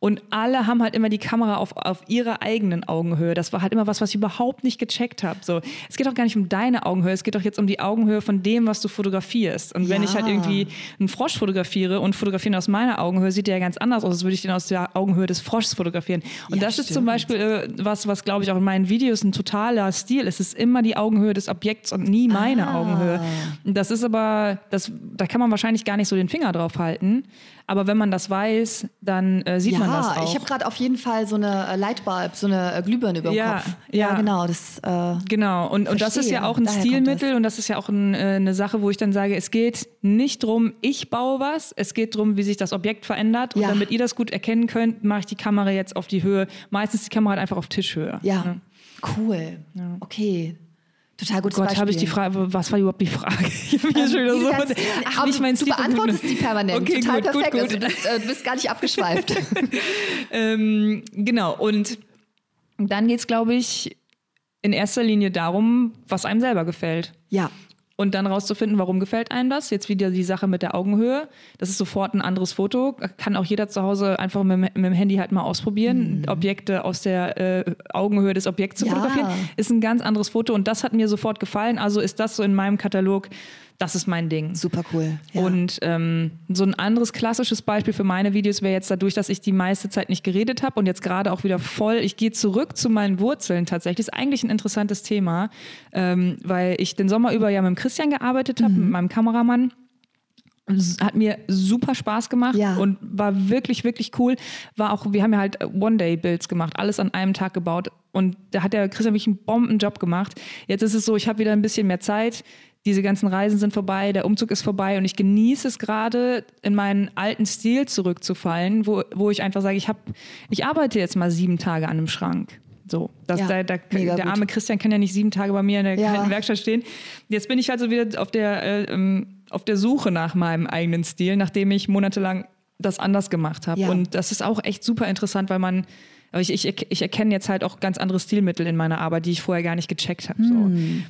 Und alle haben halt immer die Kamera auf, auf ihrer eigenen Augenhöhe. Das war halt immer was, was ich überhaupt nicht gecheckt habe. So, es geht auch gar nicht um deine Augenhöhe, es geht doch jetzt um die Augenhöhe von dem, was du fotografierst. Und wenn ja. ich halt irgendwie einen Frosch fotografiere und fotografieren aus meiner Augenhöhe, sieht der ja ganz anders aus, als würde ich den aus der Augenhöhe des Froschs fotografieren. Und ja, das stimmt. ist zum Beispiel äh, was, was glaube ich auch in meinen Videos ein totaler Stil ist. Es ist immer die Augenhöhe des Objekts und nie meine ah. Augenhöhe. Das ist aber, das, da kann man wahrscheinlich gar nicht so den Finger drauf halten. Aber wenn man das weiß, dann äh, sieht ja, man das auch. ich habe gerade auf jeden Fall so eine äh, Lightbulb, so eine äh, Glühbirne über dem Ja, Kopf. ja. genau. Das, äh, Genau, und, und das ist ja auch ein Daher Stilmittel und das ist ja auch ein, äh, eine Sache, wo ich dann sage, es geht nicht drum, ich baue was, es geht drum, wie sich das Objekt verändert. Und Ja. damit ihr das gut erkennen könnt, mache ich die Kamera jetzt auf die Höhe. Meistens die Kamera halt einfach auf Tischhöhe. ja, cool. Okay. Total gutes Gott, Beispiel. habe ich die Frage, was war überhaupt die Frage? Ich habe hier schon wieder Die so. ganzen- Ach, aber nicht mein du beantwortest die permanent. Okay, Total gut, perfekt. gut, Also gut. du, bist, äh, du bist gar nicht abgeschweift. Ähm, genau, und dann geht es, glaube ich, in erster Linie darum, was einem selber gefällt. ja. Und dann rauszufinden, warum gefällt einem das. Jetzt wieder die Sache mit der Augenhöhe. Das ist sofort ein anderes Foto. Kann auch jeder zu Hause einfach mit, dem- mit dem Handy halt mal ausprobieren. Objekte aus der äh, Augenhöhe des Objekts zu Mhm. Ja. fotografieren. Ist ein ganz anderes Foto und das hat mir sofort gefallen. Also ist das so in meinem Katalog, das ist mein Ding. Super cool. Ja. Und ähm, so ein anderes klassisches Beispiel für meine Videos wäre jetzt dadurch, dass ich die meiste Zeit nicht geredet habe und jetzt gerade auch wieder voll, ich gehe zurück zu meinen Wurzeln tatsächlich. Ist eigentlich ein interessantes Thema, ähm, weil ich den Sommer über ja mit dem Christian gearbeitet habe, mit meinem Kameramann. Hat mir super Spaß gemacht Ja. und war wirklich, wirklich cool. War auch, wir haben ja halt One-Day-Builds gemacht, alles an einem Tag gebaut. Und da hat der Christian wirklich einen Bombenjob gemacht. Jetzt ist es so, ich habe wieder ein bisschen mehr Zeit. Diese ganzen Reisen sind vorbei, der Umzug ist vorbei und ich genieße es gerade, in meinen alten Stil zurückzufallen, wo, wo ich einfach sage, ich, hab, ich arbeite jetzt mal sieben Tage an einem Schrank. So, das, Ja, da, da, der gut. arme Christian kann ja nicht sieben Tage bei mir in der Ja. kalten Werkstatt stehen. Jetzt bin ich halt so wieder auf der, äh, ähm, auf der Suche nach meinem eigenen Stil, nachdem ich monatelang das anders gemacht habe. Ja. Und das ist auch echt super interessant, weil man, ich, ich, ich erkenne jetzt halt auch ganz andere Stilmittel in meiner Arbeit, die ich vorher gar nicht gecheckt habe. Hm.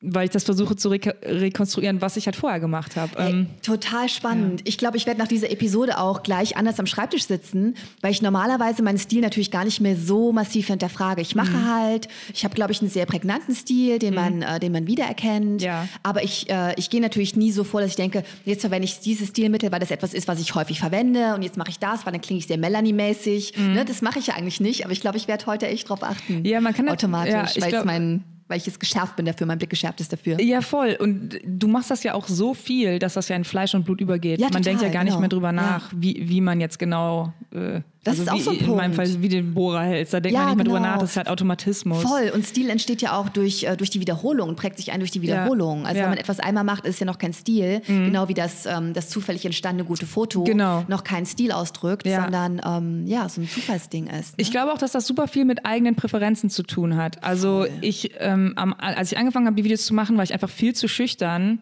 Weil ich das versuche zu reka- rekonstruieren, was ich halt vorher gemacht habe. Ähm, total spannend. Ich glaube, ich werde nach dieser Episode auch gleich anders am Schreibtisch sitzen, weil ich normalerweise meinen Stil natürlich gar nicht mehr so massiv hinterfrage. Ich mache Mhm. halt, ich habe, glaube ich, einen sehr prägnanten Stil, den man, äh, den man wiedererkennt. Ja. Aber ich, äh, ich gehe natürlich nie so vor, dass ich denke, jetzt verwende ich dieses Stilmittel, weil das etwas ist, was ich häufig verwende und jetzt mache ich das, weil dann klinge ich sehr Melanie-mäßig. Ne, das mache ich ja eigentlich nicht, aber ich glaube, ich werde heute echt drauf achten. Mhm. Ja, man kann automatisch, ja, weil, es mein, weil ich jetzt geschärft bin dafür, mein Blick geschärft ist dafür. Ja, voll. Und du machst das ja auch so viel, dass das ja in Fleisch und Blut übergeht. Ja, man denkt ja total, gar nicht genau. mehr drüber nach, wie, wie man jetzt genau. Äh, Das also ist auch wie, so ein In meinem Punkt. Fall, wie den Bohrer hältst. Da denkt Ja, man nicht mehr drüber genau. nach, das ist halt Automatismus. Voll. Und Stil entsteht ja auch durch, äh, durch die Wiederholung und prägt sich ein durch die Wiederholung. Also Ja. wenn man etwas einmal macht, ist es ja noch kein Stil. Genau wie das, ähm, das zufällig entstandene gute Foto Genau. noch keinen Stil ausdrückt, Ja. sondern ähm, ja, so ein Zufallsding ist. Ne? Ich glaube auch, dass das super viel mit eigenen Präferenzen zu tun hat. Also ich, ähm, am, als ich angefangen habe, die Videos zu machen, war ich einfach viel zu schüchtern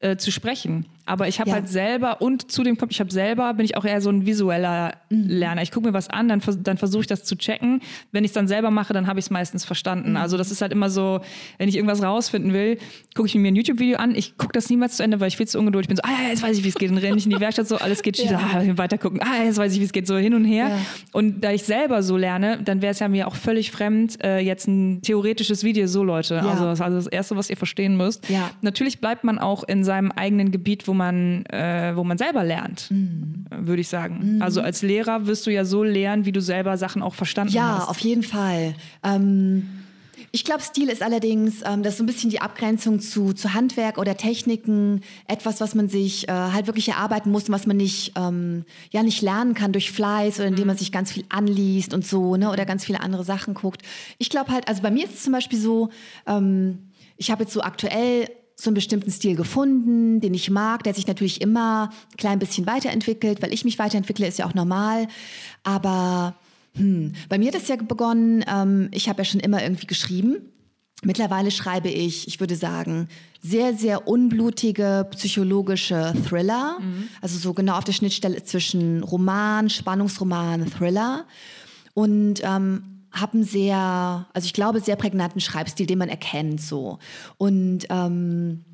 äh, zu sprechen. Aber ich habe Ja. halt selber und zudem kommt, ich habe selber, bin ich auch eher so ein visueller Mhm. Lerner. Ich gucke mir was an, dann, dann versuche ich das zu checken. Wenn ich es dann selber mache, dann habe ich es meistens verstanden. Mhm. Also das ist halt immer so, wenn ich irgendwas rausfinden will, gucke ich mir ein YouTube-Video an. Ich gucke das niemals zu Ende, weil ich viel zu ungeduldig bin. So, ah ja, jetzt weiß ich, wie es geht. Dann renne ich in die Werkstatt so, alles geht schief. Ja. Ah, weiter gucken. Ah, jetzt weiß ich, wie es geht. So hin und her. Ja. Und da ich selber so lerne, dann wäre es ja mir auch völlig fremd, äh, jetzt ein theoretisches Video so, Leute. Also, das, also das Erste, was ihr verstehen müsst. Ja. Natürlich bleibt man auch in seinem eigenen Gebiet, wo man, äh, wo man selber lernt, Mhm. würde ich sagen. Also als Lehrer wirst du ja so lernen, wie du selber Sachen auch verstanden Ja, hast. auf jeden Fall. Ähm, ich glaube, Stil ist allerdings, ähm, das ist so ein bisschen die Abgrenzung zu, zu Handwerk oder Techniken, etwas, was man sich äh, halt wirklich erarbeiten muss und was man nicht, ähm, ja, nicht lernen kann durch Fleiß oder indem man sich ganz viel anliest und so, ne, oder ganz viele andere Sachen guckt. Ich glaube halt, also bei mir ist es zum Beispiel so, ähm, ich habe jetzt so aktuell so einen bestimmten Stil gefunden, den ich mag, der sich natürlich immer ein klein bisschen weiterentwickelt, weil ich mich weiterentwickle, ist ja auch normal. Aber hm, bei mir hat es ja begonnen, ähm, ich habe ja schon immer irgendwie geschrieben. Mittlerweile schreibe ich, ich würde sagen, sehr, sehr unblutige psychologische Thriller. Also so genau auf der Schnittstelle zwischen Roman, Spannungsroman, Thriller. Und ähm, habe einen sehr, also ich glaube, sehr prägnanten Schreibstil, den man erkennt so. Und ähm,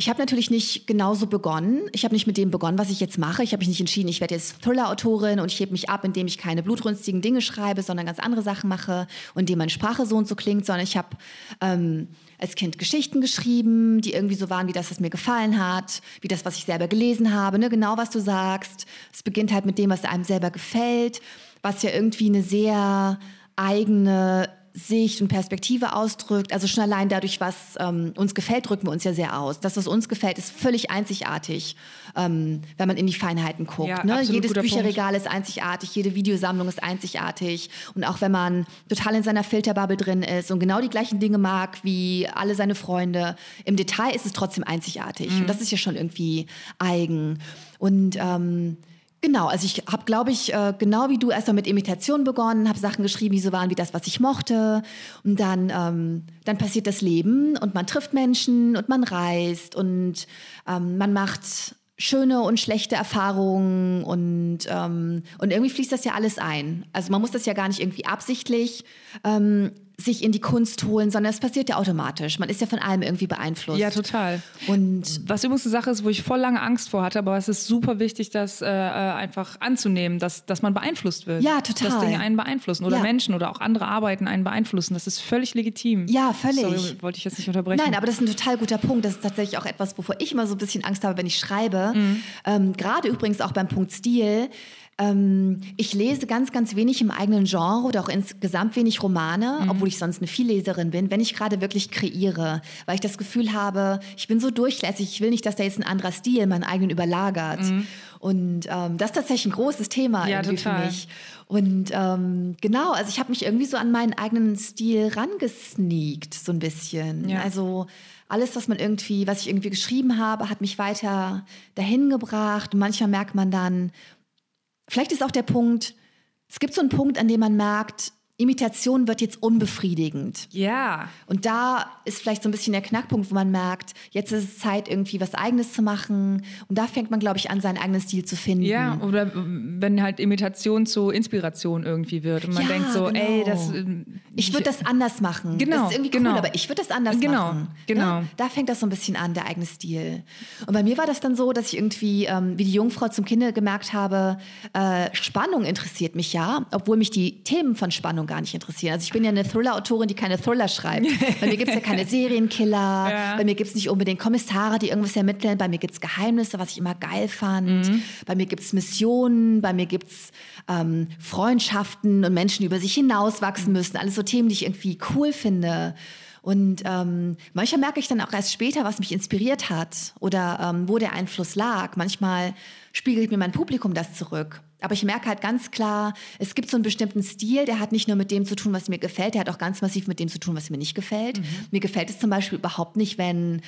ich habe natürlich nicht genauso begonnen. Ich habe nicht mit dem begonnen, was ich jetzt mache. Ich habe mich nicht entschieden, ich werde jetzt Thriller-Autorin und ich hebe mich ab, indem ich keine blutrünstigen Dinge schreibe, sondern ganz andere Sachen mache und indem meine Sprache so und so klingt, sondern ich habe ähm, als Kind Geschichten geschrieben, die irgendwie so waren wie das, was mir gefallen hat, wie das, was ich selber gelesen habe. Ne? Genau, was du sagst. Es beginnt halt mit dem, was einem selber gefällt, was ja irgendwie eine sehr eigene Sicht und Perspektive ausdrückt. Also schon allein dadurch, was ähm, uns gefällt, drücken wir uns ja sehr aus. Das, was uns gefällt, ist völlig einzigartig, ähm, wenn man in die Feinheiten guckt. Ja, ne? Jedes Bücherregal ist einzigartig, jede Videosammlung ist einzigartig. Und auch wenn man total in seiner Filterbubble drin ist und genau die gleichen Dinge mag wie alle seine Freunde, im Detail ist es trotzdem einzigartig. Und das ist ja schon irgendwie eigen. Und ähm, Genau, also ich habe, glaube ich, äh, genau wie du erstmal mit Imitation begonnen, habe Sachen geschrieben, die so waren wie das, was ich mochte. Und dann, ähm, dann passiert das Leben und man trifft Menschen und man reist und ähm, man macht schöne und schlechte Erfahrungen und, ähm, und irgendwie fließt das ja alles ein. Also man muss das ja gar nicht irgendwie absichtlich ähm, sich in die Kunst holen, sondern es passiert ja automatisch. Man ist ja von allem irgendwie beeinflusst. Ja, total. Und Was übrigens eine Sache ist, wo ich voll lange Angst vor hatte, aber es ist super wichtig, das äh, äh, einfach anzunehmen, dass, dass man beeinflusst wird. Ja, total. Dass Dinge einen beeinflussen oder Ja. Menschen oder auch andere Arbeiten einen beeinflussen. Das ist völlig legitim. Ja, völlig. Sorry, wollte ich jetzt nicht unterbrechen. Nein, aber das ist ein total guter Punkt. Das ist tatsächlich auch etwas, wovor ich immer so ein bisschen Angst habe, wenn ich schreibe. Mhm. Ähm, Gerade übrigens auch beim Punkt Stil. Ähm, ich lese ganz, ganz wenig im eigenen Genre oder auch insgesamt wenig Romane, Mhm. obwohl ich sonst eine Vielleserin bin, wenn ich gerade wirklich kreiere, weil ich das Gefühl habe, ich bin so durchlässig, ich will nicht, dass da jetzt ein anderer Stil meinen eigenen überlagert. Und ähm, das ist tatsächlich ein großes Thema Mhm. Ja, irgendwie total. für mich. Und ähm, genau, also ich habe mich irgendwie so an meinen eigenen Stil rangesneakt, so ein bisschen. Ja. Also alles, was man irgendwie, was ich irgendwie geschrieben habe, hat mich weiter dahin gebracht. Und manchmal merkt man dann, vielleicht ist auch der Punkt, es gibt so einen Punkt, an dem man merkt, Imitation wird jetzt unbefriedigend. Ja. Und da ist vielleicht so ein bisschen der Knackpunkt, wo man merkt, jetzt ist es Zeit, irgendwie was Eigenes zu machen. Und da fängt man, glaube ich, an, seinen eigenen Stil zu finden. Ja, oder wenn halt Imitation zu Inspiration irgendwie wird und man Ja, denkt so, genau. ey, das. Ich würde das anders machen. Genau, Das ist irgendwie genau. cool, aber ich würde das anders Genau, machen. genau. Ne? Da fängt das so ein bisschen an, der eigene Stil. Und bei mir war das dann so, dass ich irgendwie, ähm, wie die Jungfrau zum Kinde gemerkt habe, äh, Spannung interessiert mich ja, obwohl mich die Themen von Spannung gar nicht interessieren. Also ich bin ja eine Thriller-Autorin, die keine Thriller schreibt. bei mir gibt es ja keine Serienkiller, Ja. bei mir gibt es nicht unbedingt Kommissare, die irgendwas ermitteln, bei mir gibt es Geheimnisse, was ich immer geil fand, Mhm. bei mir gibt es Missionen, bei mir gibt es ähm, Freundschaften und Menschen, die über sich hinauswachsen müssen. Alles so Themen, die ich irgendwie cool finde. Und ähm, manchmal merke ich dann auch erst später, was mich inspiriert hat oder ähm, wo der Einfluss lag. Manchmal spiegelt mir mein Publikum das zurück. Aber ich merke halt ganz klar, es gibt so einen bestimmten Stil, der hat nicht nur mit dem zu tun, was mir gefällt, der hat auch ganz massiv mit dem zu tun, was mir nicht gefällt. Mir gefällt es zum Beispiel überhaupt nicht, wenn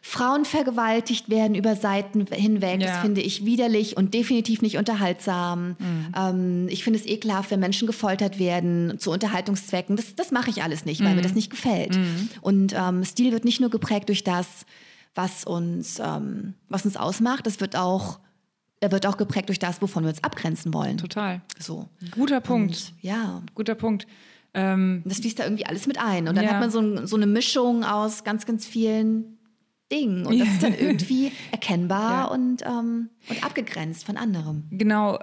Frauen vergewaltigt werden über Seiten hinweg. Ja. Das finde ich widerlich und definitiv nicht unterhaltsam. Ähm, ich finde es ekelhaft, wenn Menschen gefoltert werden zu Unterhaltungszwecken. Das, das mache ich alles nicht, weil mir das nicht gefällt. Und ähm, Stil wird nicht nur geprägt durch das, was uns, ähm, was uns ausmacht, es wird auch, wird auch geprägt durch das, wovon wir uns abgrenzen wollen. Total. So. Guter Punkt. Und, ja, Guter Punkt. Ähm, das fließt da irgendwie alles mit ein. Und dann Ja. hat man so, so eine Mischung aus ganz, ganz vielen Dingen. Und das ist dann irgendwie erkennbar Ja. und, ähm, und abgegrenzt von anderem. Genau,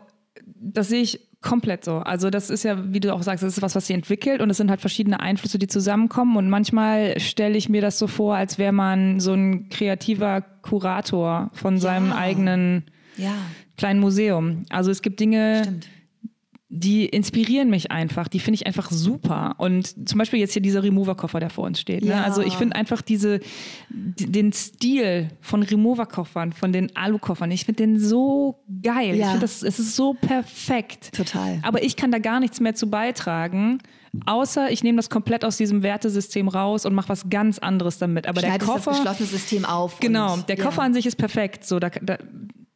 das sehe ich komplett so. Also das ist ja, wie du auch sagst, das ist was, was sie entwickelt und es sind halt verschiedene Einflüsse, die zusammenkommen und manchmal stelle ich mir das so vor, als wäre man so ein kreativer Kurator von seinem eigenen Ja, kleinen Museum. Also es gibt Dinge, stimmt. die inspirieren mich einfach, die finde ich einfach super. Und zum Beispiel jetzt hier dieser Remover-Koffer, der vor uns steht. Ne? Ja. Also ich finde einfach diese, die- den Stil von Remover-Koffern, von den Alu-Koffern, ich finde den so geil. Ich Ja. finde das, es ist so perfekt. Total. Aber ich kann da gar nichts mehr zu beitragen, außer ich nehme das komplett aus diesem Wertesystem raus und mache was ganz anderes damit. Aber der Schneidest Koffer, das geschlossene System auf. Genau, der ja. Koffer an sich ist perfekt. So, da, da,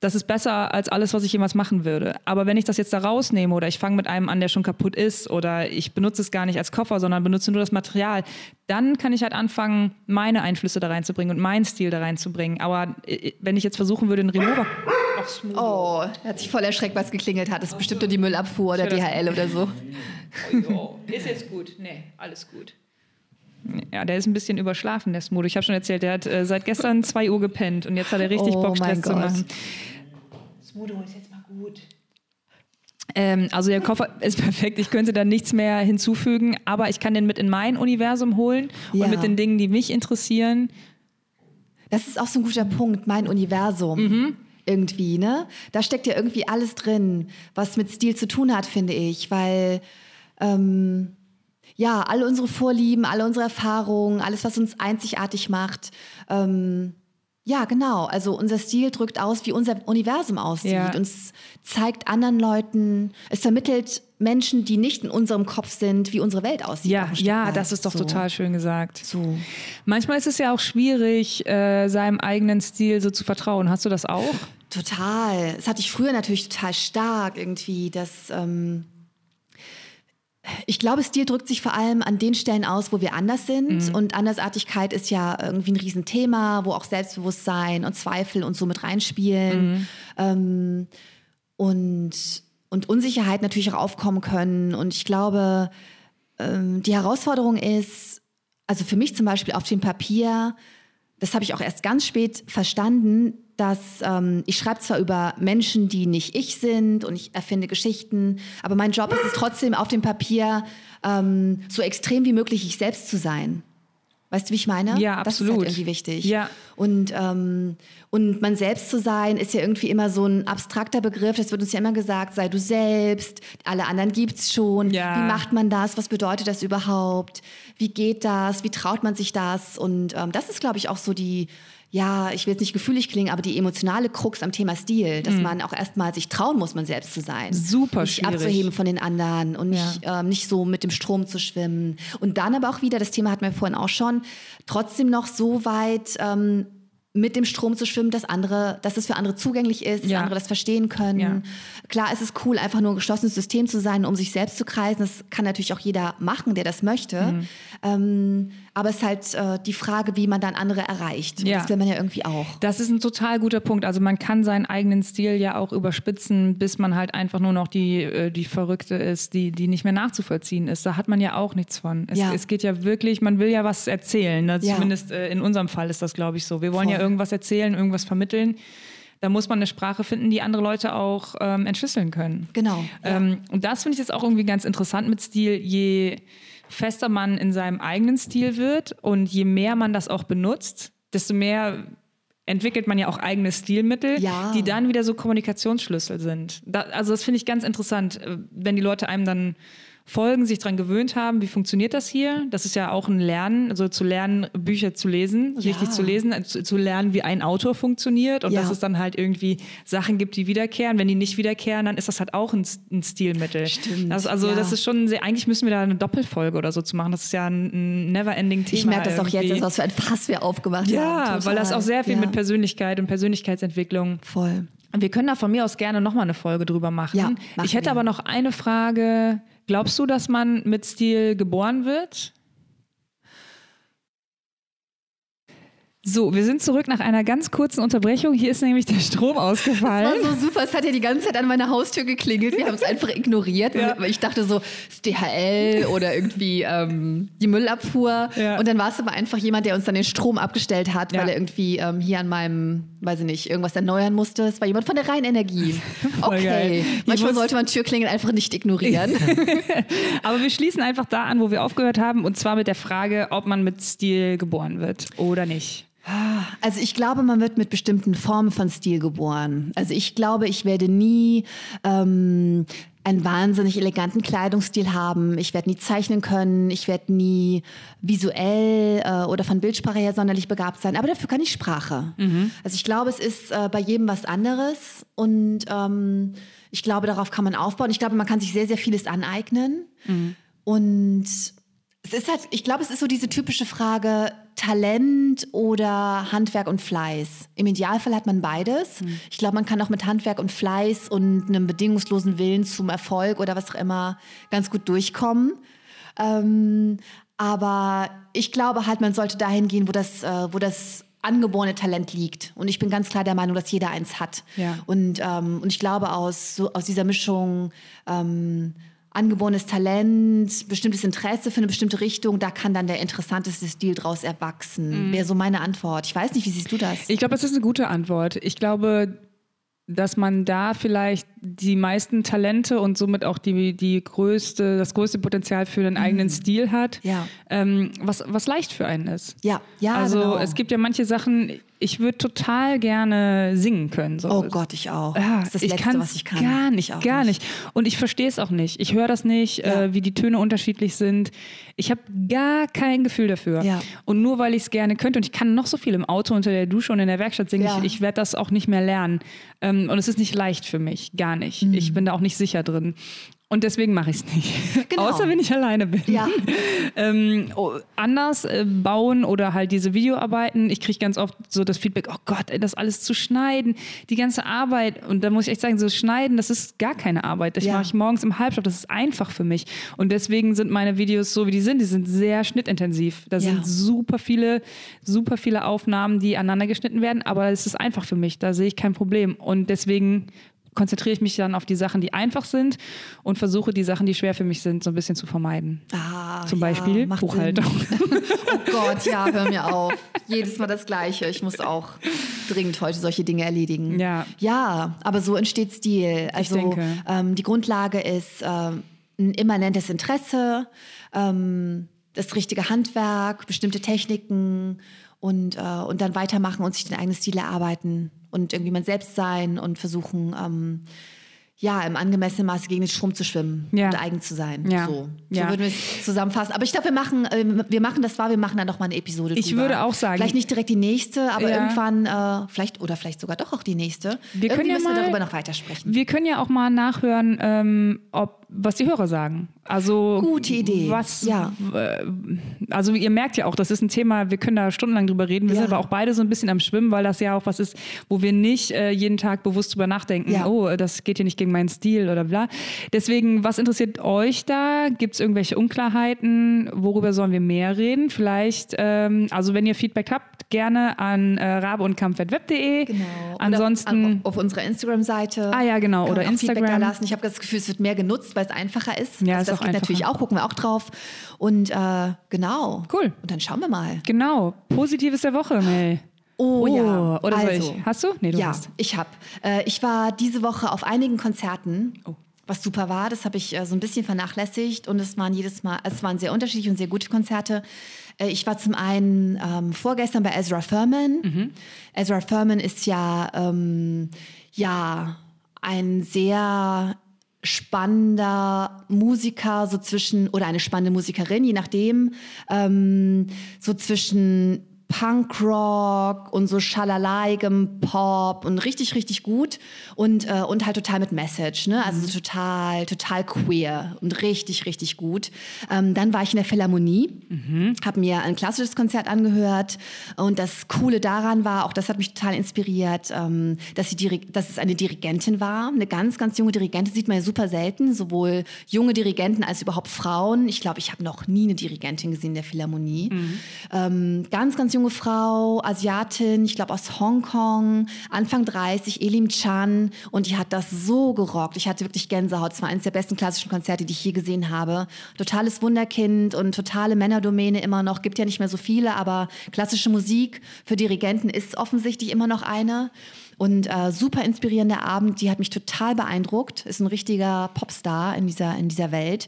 das ist besser als alles, was ich jemals machen würde. Aber wenn ich das jetzt da rausnehme oder ich fange mit einem an, der schon kaputt ist oder ich benutze es gar nicht als Koffer, sondern benutze nur das Material, dann kann ich halt anfangen, meine Einflüsse da reinzubringen und meinen Stil da reinzubringen. Aber äh, wenn ich jetzt versuchen würde, einen Remover... Oh, er hat sich voll erschreckt, was geklingelt hat. Das ist bestimmt nur die Müllabfuhr oder DHL oder so. Oh, ist jetzt gut. Nee, alles gut. Ja, der ist ein bisschen überschlafen, der Smudo. Ich habe schon erzählt, der hat äh, seit gestern 2 Uhr gepennt und jetzt hat er richtig Oh Bock, Stress zu machen. Smudo, ist jetzt mal gut. Ähm, also der Koffer ist perfekt. Ich könnte da nichts mehr hinzufügen, aber ich kann den mit in mein Universum holen Ja. und mit den Dingen, die mich interessieren. Das ist auch so ein guter Punkt, mein Universum. Mhm. Irgendwie, ne? Da steckt ja irgendwie alles drin, was mit Stil zu tun hat, finde ich. Weil ähm, Ja, alle unsere Vorlieben, alle unsere Erfahrungen, alles, was uns einzigartig macht. Ähm, ja, genau. Also unser Stil drückt aus, wie unser Universum aussieht. Ja. Und es zeigt anderen Leuten, es vermittelt Menschen, die nicht in unserem Kopf sind, wie unsere Welt aussieht. Ja, ja, das ist doch so. total schön gesagt. So. Manchmal ist es ja auch schwierig, äh, seinem eigenen Stil so zu vertrauen. Hast du das auch? Total. Das hatte ich früher natürlich total stark irgendwie, dass ähm, ich glaube, Stil drückt sich vor allem an den Stellen aus, wo wir anders sind. Und Andersartigkeit ist ja irgendwie ein Riesenthema, wo auch Selbstbewusstsein und Zweifel und so mit reinspielen. Ähm, und, und Unsicherheit natürlich auch aufkommen können. Und ich glaube, ähm, die Herausforderung ist, also für mich zum Beispiel auf dem Papier, das habe ich auch erst ganz spät verstanden, dass ähm, ich schreibe zwar über Menschen, die nicht ich sind und ich erfinde Geschichten, aber mein Job ist es trotzdem auf dem Papier ähm, so extrem wie möglich ich selbst zu sein. Weißt du, wie ich meine? Ja, Das ist absolut. halt irgendwie wichtig. Ja. Und, ähm, und man selbst zu sein, ist ja irgendwie immer so ein abstrakter Begriff. Das wird uns ja immer gesagt, sei du selbst, alle anderen gibt's schon. Ja. Wie macht man das? Was bedeutet das überhaupt? Wie geht das? Wie traut man sich das? Und ähm, das ist, glaube ich, auch so die, ja, ich will jetzt nicht gefühlig klingen, aber die emotionale Krux am Thema Stil, dass man auch erstmal sich trauen muss, man selbst zu sein. Mhm. Super nicht schwierig. abzuheben von den anderen und nicht, ähm, nicht so mit dem Strom zu schwimmen. Und dann aber auch wieder, das Thema hatten wir vorhin auch schon, trotzdem noch so weit ähm, mit dem Strom zu schwimmen, dass andere, dass es für andere zugänglich ist, dass Ja. andere das verstehen können. Ja. Klar, es ist cool, einfach nur ein geschlossenes System zu sein, um sich selbst zu kreisen. Das kann natürlich auch jeder machen, der das möchte. Mhm. Ähm, aber es ist halt äh, die Frage, wie man dann andere erreicht. Ja. Das will man ja irgendwie auch. Das ist ein total guter Punkt. Also man kann seinen eigenen Stil ja auch überspitzen, bis man halt einfach nur noch die, äh, die Verrückte ist, die, die nicht mehr nachzuvollziehen ist. Da hat man ja auch nichts von. Es, Ja. es geht ja wirklich, man will ja was erzählen. Ne? Ja. Zumindest äh, in unserem Fall ist das, glaube ich, so. Wir wollen Voll. ja irgendwas erzählen, irgendwas vermitteln. Da muss man eine Sprache finden, die andere Leute auch ähm, entschlüsseln können. Genau. Ja. Ähm, und das finde ich jetzt auch irgendwie ganz interessant mit Stil. Je fester man in seinem eigenen Stil wird und je mehr man das auch benutzt, desto mehr entwickelt man ja auch eigene Stilmittel, Ja. die dann wieder so Kommunikationsschlüssel sind. Da, also das finde ich ganz interessant, äh, wenn die Leute einem dann folgen, sich daran gewöhnt haben, wie funktioniert das hier? Das ist ja auch ein Lernen, also zu lernen, Bücher zu lesen, Ja. richtig zu lesen, äh, zu, zu lernen, wie ein Autor funktioniert und Ja. dass es dann halt irgendwie Sachen gibt, die wiederkehren. Wenn die nicht wiederkehren, dann ist das halt auch ein, ein Stilmittel. Stimmt, Das, also ja. das ist schon sehr, eigentlich müssen wir da eine Doppelfolge oder so zu machen. Das ist ja ein, ein never-ending Thema. ich merke das auch jetzt, irgendwie. was für ein Fass wir aufgemacht ja, haben. weil das auch sehr viel ja. mit Persönlichkeit und Persönlichkeitsentwicklung Voll. und wir können da von mir aus gerne nochmal eine Folge drüber machen. Ja, machen ich hätte wir. aber noch eine Frage. Glaubst du, dass man mit Stil geboren wird? So, wir sind zurück nach einer ganz kurzen Unterbrechung. Hier ist nämlich der Strom Das ausgefallen. war so super. Es hat ja die ganze Zeit an meiner Haustür geklingelt. Wir haben es einfach ignoriert. Ja. Ich dachte so, es DHL oder irgendwie ähm, die Müllabfuhr. Ja. Und dann war es aber einfach jemand, der uns dann den Strom abgestellt hat, Ja. weil er irgendwie ähm, hier an meinem, weiß ich nicht, irgendwas erneuern musste. Es war jemand von der Rheinenergie. Okay. Manchmal sollte man Türklingeln einfach nicht ignorieren. Aber wir schließen einfach da an, wo wir aufgehört haben. Und zwar mit der Frage, ob man mit Stil geboren wird oder nicht. Also ich glaube, man wird mit bestimmten Formen von Stil geboren. Also ich glaube, ich werde nie ähm, einen wahnsinnig eleganten Kleidungsstil haben. Ich werde nie zeichnen können. Ich werde nie visuell äh, oder von Bildsprache her sonderlich begabt sein. Aber dafür kann ich Sprache. Also ich glaube, es ist äh, bei jedem was anderes. Und ähm, ich glaube, darauf kann man aufbauen. Ich glaube, man kann sich sehr, sehr vieles aneignen. Und es ist halt, ich glaube, es ist so diese typische Frage, Talent oder Handwerk und Fleiß. Im Idealfall hat man beides. Ich glaube, man kann auch mit Handwerk und Fleiß und einem bedingungslosen Willen zum Erfolg oder was auch immer ganz gut durchkommen. Ähm, aber ich glaube halt, man sollte dahin gehen, wo das, äh, wo das angeborene Talent liegt. Und ich bin ganz klar der Meinung, dass jeder eins hat. Ja. Und, ähm, und ich glaube, aus, so, aus dieser Mischung ähm, angeborenes Talent, bestimmtes Interesse für eine bestimmte Richtung, da kann dann der interessanteste Stil draus erwachsen. Wäre so meine Antwort. Ich weiß nicht, wie siehst du das? Ich glaube, das ist eine gute Antwort. Ich glaube, dass man da vielleicht die meisten Talente und somit auch die, die größte, das größte Potenzial für einen eigenen Stil hat, Ja. ähm, was, was leicht für einen ist. Ja, ja, also genau. es gibt ja manche Sachen, ich würde total gerne singen können. So. Oh Gott, ich auch. Ja, das ist das ich Letzte, was ich kann. Gar nicht, Ich auch gar nicht. Und ich verstehe es auch nicht. Ich höre das nicht, Ja. äh, wie die Töne unterschiedlich sind. Ich habe gar kein Gefühl dafür. Ja. Und nur weil ich es gerne könnte und ich kann noch so viel im Auto, unter der Dusche und in der Werkstatt singen, ich, ich werde das auch nicht mehr lernen. Ähm, und es ist nicht leicht für mich, gar nicht. Mhm. Ich bin da auch nicht sicher drin. Und deswegen mache ich es nicht. Genau. Außer wenn ich alleine bin. Ja. ähm, oh, anders äh, bauen oder halt diese Videoarbeiten. Ich kriege ganz oft so das Feedback, oh Gott, ey, das alles zu schneiden, die ganze Arbeit. Und da muss ich echt sagen, so schneiden, das ist gar keine Arbeit. Das Ja. mache ich morgens im Halbschlaf, das ist einfach für mich. Und deswegen sind meine Videos so, wie die sind. Die sind sehr schnittintensiv. Da Ja. sind super viele, super viele Aufnahmen, die aneinander geschnitten werden. Aber es ist einfach für mich. Da sehe ich kein Problem. Und deswegen konzentriere ich mich dann auf die Sachen, die einfach sind und versuche die Sachen, die schwer für mich sind, so ein bisschen zu vermeiden. Ah, Zum Beispiel Buchhaltung. Oh Gott, ja, hör mir auf. Jedes Mal das Gleiche. Ich muss auch dringend heute solche Dinge erledigen. Ja. Ja, aber so entsteht Stil. Also ähm, die Grundlage ist ähm, ein immanentes Interesse, ähm, das richtige Handwerk, bestimmte Techniken und, äh, und dann weitermachen und sich den eigenen Stil erarbeiten und irgendwie man selbst sein und versuchen, ähm, ja, im angemessenen Maße gegen den Strom zu schwimmen Ja. und eigen zu sein. Ja. So, so Ja. würden wir es zusammenfassen. Aber ich glaube, wir machen, ähm, wir machen das war, wir machen dann noch mal eine Episode Ich drüber. würde auch sagen- Vielleicht nicht direkt die nächste, aber Ja. irgendwann, äh, vielleicht, oder vielleicht sogar doch auch die nächste. Wir Irgendwie können ja mal- darüber noch weitersprechen. Wir können ja auch mal nachhören, ähm, ob, was die Hörer sagen. Also Gute Idee. Was, Ja. also ihr merkt ja auch, das ist ein Thema, wir können da stundenlang drüber reden. Wir Ja. sind aber auch beide so ein bisschen am Schwimmen, weil das ja auch was ist, wo wir nicht äh, jeden Tag bewusst drüber nachdenken, Ja. oh, das geht hier nicht gegen meinen Stil oder bla. Deswegen, was interessiert euch da? Gibt es irgendwelche Unklarheiten? Worüber sollen wir mehr reden? Vielleicht, ähm, also wenn ihr Feedback habt, gerne an äh, rabe und kampf.web.de. Genau. Ansonsten. Oder auf, auf unserer Instagram-Seite. Ah ja, genau. Oder auch Feedback Instagram. da lassen. Ich habe das Gefühl, es wird mehr genutzt, weil es einfacher ist. Ja, also ist das geht einfacher. natürlich auch, gucken wir auch drauf. Und äh, genau. Cool. Und dann schauen wir mal. Genau, Positives der Woche, Mel. Oh, ja. Oder soll also, ich? Hast du? Nee, du ja, hast. ich habe. Äh, ich war diese Woche auf einigen Konzerten. Oh. Was super war, das habe ich äh, so ein bisschen vernachlässigt und es waren jedes Mal, es waren sehr unterschiedliche und sehr gute Konzerte. Äh, ich war zum einen ähm, vorgestern bei Ezra Furman. Mhm. Ezra Furman ist ja, ähm, ja ein sehr spannender Musiker, so zwischen, oder eine spannende Musikerin, je nachdem, ähm, so zwischen Punkrock und so schalalaigem Pop und richtig, richtig gut und, äh, und halt total mit Message, ne? Also so total, total queer und richtig, richtig gut. Ähm, dann war ich in der Philharmonie, habe mir ein klassisches Konzert angehört und das Coole daran war, auch das hat mich total inspiriert, ähm, dass, sie Diri dass es eine Dirigentin war, eine ganz, ganz junge Dirigentin, sieht man ja super selten, sowohl junge Dirigenten als überhaupt Frauen. Ich glaube, ich habe noch nie eine Dirigentin gesehen in der Philharmonie. Ähm, ganz, ganz junge Frau, Asiatin, ich glaube aus Hongkong, Anfang 30, Elim Chan und die hat das so gerockt. Ich hatte wirklich Gänsehaut. Es war eines der besten klassischen Konzerte, die ich je gesehen habe. Totales Wunderkind und totale Männerdomäne immer noch. Gibt ja nicht mehr so viele, aber klassische Musik für Dirigenten ist offensichtlich immer noch eine. Und äh, super inspirierender Abend, die hat mich total beeindruckt. Ist ein richtiger Popstar in dieser, in dieser Welt.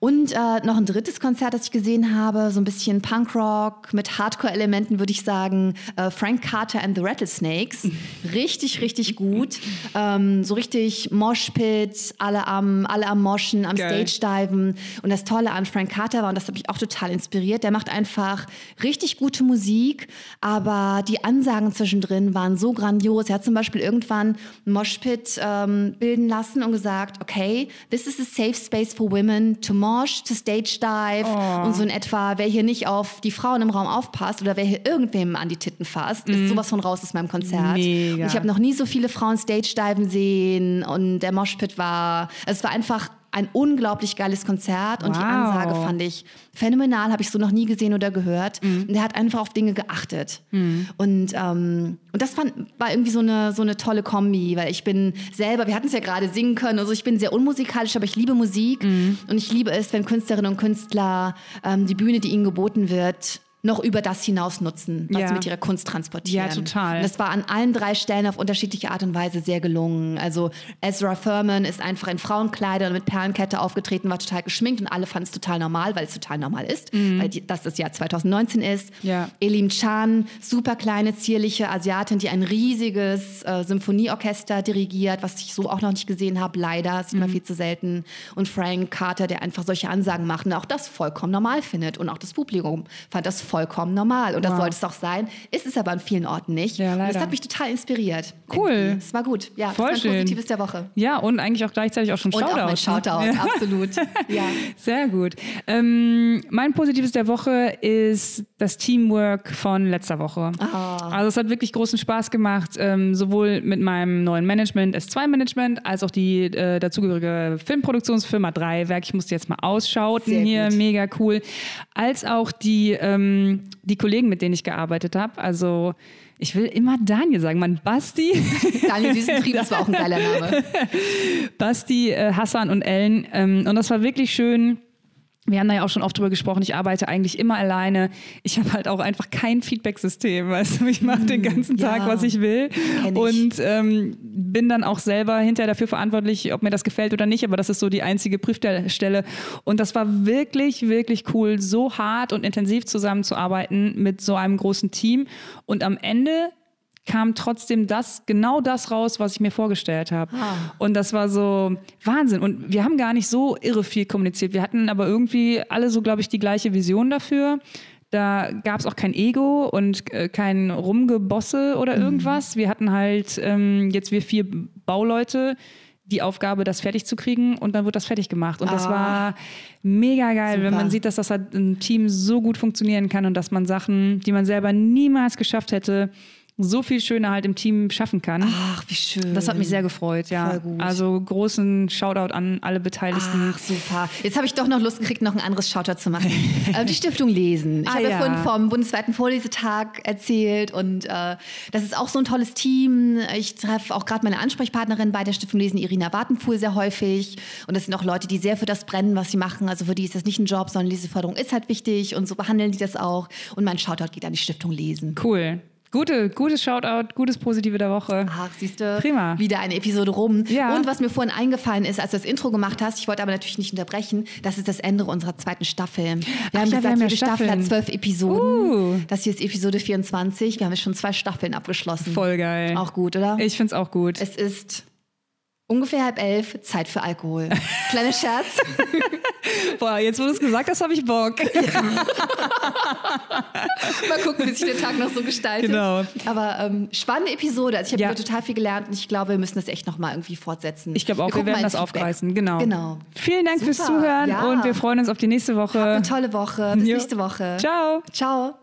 Und äh, noch ein drittes Konzert, das ich gesehen habe, so ein bisschen Punkrock mit Hardcore-Elementen, würde ich sagen. Äh, Frank Carter and the Rattlesnakes. Richtig, richtig gut. Ähm, so richtig Moshpit, alle am, alle am Moschen, am Geil. Stage-Diven. Und das Tolle an Frank Carter war, und das hat mich auch total inspiriert, der macht einfach richtig gute Musik, aber die Ansagen zwischendrin waren so grandios. Er hat zum Beispiel irgendwann Moshpit ähm, bilden lassen und gesagt, okay, this is a safe space for women to mosh, to stage dive und so in etwa, wer hier nicht auf die Frauen im Raum aufpasst oder wer hier irgendwem an die Titten fasst, ist sowas von raus aus meinem Konzert. Mega. Und ich habe noch nie so viele Frauen stage diven sehen und der Moshpit war, es war einfach ein unglaublich geiles Konzert und die Wow. Ansage fand ich phänomenal, habe ich so noch nie gesehen oder gehört. Und er hat einfach auf Dinge geachtet. Und, ähm, und das fand, war irgendwie so eine, so eine tolle Kombi, weil ich bin selber, wir hatten es ja gerade singen können, also ich bin sehr unmusikalisch, aber ich liebe Musik und ich liebe es, wenn Künstlerinnen und Künstler ähm, die Bühne, die ihnen geboten wird, noch über das hinaus nutzen, was Ja. sie mit ihrer Kunst transportieren. Ja, total. Und das war an allen drei Stellen auf unterschiedliche Art und Weise sehr gelungen. Also Ezra Furman ist einfach in Frauenkleidern mit Perlenkette aufgetreten, war total geschminkt und alle fanden es total normal, weil es total normal ist, weil die, das das Jahr 2019 ist. Mhm. Ja. Elim Chan, super kleine, zierliche Asiatin, die ein riesiges äh, Symphonieorchester dirigiert, was ich so auch noch nicht gesehen habe, leider, sieht Mhm. man viel zu selten. Und Frank Carter, der einfach solche Ansagen macht und auch das vollkommen normal findet. Und auch das Publikum fand das vollkommen normal. Und das Wow. sollte es auch sein, ist es aber an vielen Orten nicht. Ja, und das hat mich total inspiriert. Cool. Es war gut. Ja, Voll das war ein schön. Positives der Woche. Ja, und eigentlich auch gleichzeitig auch schon Und Shoutout. auch mein ne? Shoutout, Ja. absolut. Ja. Sehr gut. Ähm, mein Positives der Woche ist das Teamwork von letzter Woche. Ah. Also es hat wirklich großen Spaß gemacht, ähm, sowohl mit meinem neuen Management, S2-Management, als auch die äh, dazugehörige Filmproduktionsfirma Dreiwerk. Ich musste jetzt mal ausschauten Sehr hier, gut. mega cool. Als auch die, ähm, die Kollegen, mit denen ich gearbeitet habe. Also ich will immer Daniel sagen, mein Basti. Daniel Düsentrieb, das war auch ein geiler Name. Basti, äh, Hassan und Ellen. Ähm, und das war wirklich schön. Wir haben da ja auch schon oft drüber gesprochen. Ich arbeite eigentlich immer alleine. Ich habe halt auch einfach kein Feedback-System. Weißt du, ich mache den ganzen Tag, ja. was ich will. Ich. Und ähm, bin dann auch selber hinterher dafür verantwortlich, ob mir das gefällt oder nicht. Aber das ist so die einzige Prüfstelle. Und das war wirklich, wirklich cool, so hart und intensiv zusammenzuarbeiten mit so einem großen Team. Und am Ende kam trotzdem das, genau das raus, was ich mir vorgestellt habe. Ah. Und das war so Wahnsinn. Und wir haben gar nicht so irre viel kommuniziert. Wir hatten aber irgendwie alle so, glaube ich, die gleiche Vision dafür. Da gab es auch kein Ego und äh, kein Rumgebosse oder Mhm. irgendwas. Wir hatten halt ähm, jetzt wir vier Bauleute die Aufgabe, das fertig zu kriegen und dann wird das fertig gemacht. Und das Ah. war mega geil, wenn Super. man sieht, dass das halt im Team so gut funktionieren kann und dass man Sachen, die man selber niemals geschafft hätte, so viel schöner halt im Team schaffen kann. Ach, wie schön. Das hat mich sehr gefreut, ja. Voll gut. Also großen Shoutout an alle Beteiligten. Ach, super. Jetzt habe ich doch noch Lust gekriegt, noch ein anderes Shoutout zu machen. äh, die Stiftung Lesen. Ich Ah, habe ja. vorhin vom bundesweiten Vorlesetag erzählt und äh, das ist auch so ein tolles Team. Ich treffe auch gerade meine Ansprechpartnerin bei der Stiftung Lesen, Irina Wartenfuhl, sehr häufig. Und das sind auch Leute, die sehr für das brennen, was sie machen. Also für die ist das nicht ein Job, sondern Leseförderung ist halt wichtig und so behandeln die das auch. Und mein Shoutout geht an die Stiftung Lesen. Cool. Gute, gutes Shoutout, gutes Positive der Woche. Ach, siehst du? Prima. Wieder eine Episode rum. Ja. Und was mir vorhin eingefallen ist, als du das Intro gemacht hast, ich wollte aber natürlich nicht unterbrechen, das ist das Ende unserer zweiten Staffel. Wir Ach haben ja, wir gesagt, haben ja jede Staffel hat zwölf Episoden. Uh. Das hier ist Episode 24. Wir haben jetzt schon zwei Staffeln abgeschlossen. Voll geil. Auch gut, oder? Ich find's auch gut. es ist ungefähr halb elf, Zeit für Alkohol. Kleiner Scherz. Boah, jetzt wo du es gesagt hast, habe ich Bock. Mal gucken, wie sich der Tag noch so gestaltet. Genau. Aber ähm, spannende Episode. Also ich habe Ja. total viel gelernt und ich glaube, wir müssen das echt nochmal irgendwie fortsetzen. Ich glaube auch, wir, gucken werden das Feedback. aufreißen. Genau. Genau. Vielen Dank fürs Super, Zuhören ja. und wir freuen uns auf die nächste Woche. Eine tolle Woche. Bis Jo. nächste Woche. Ciao. Ciao.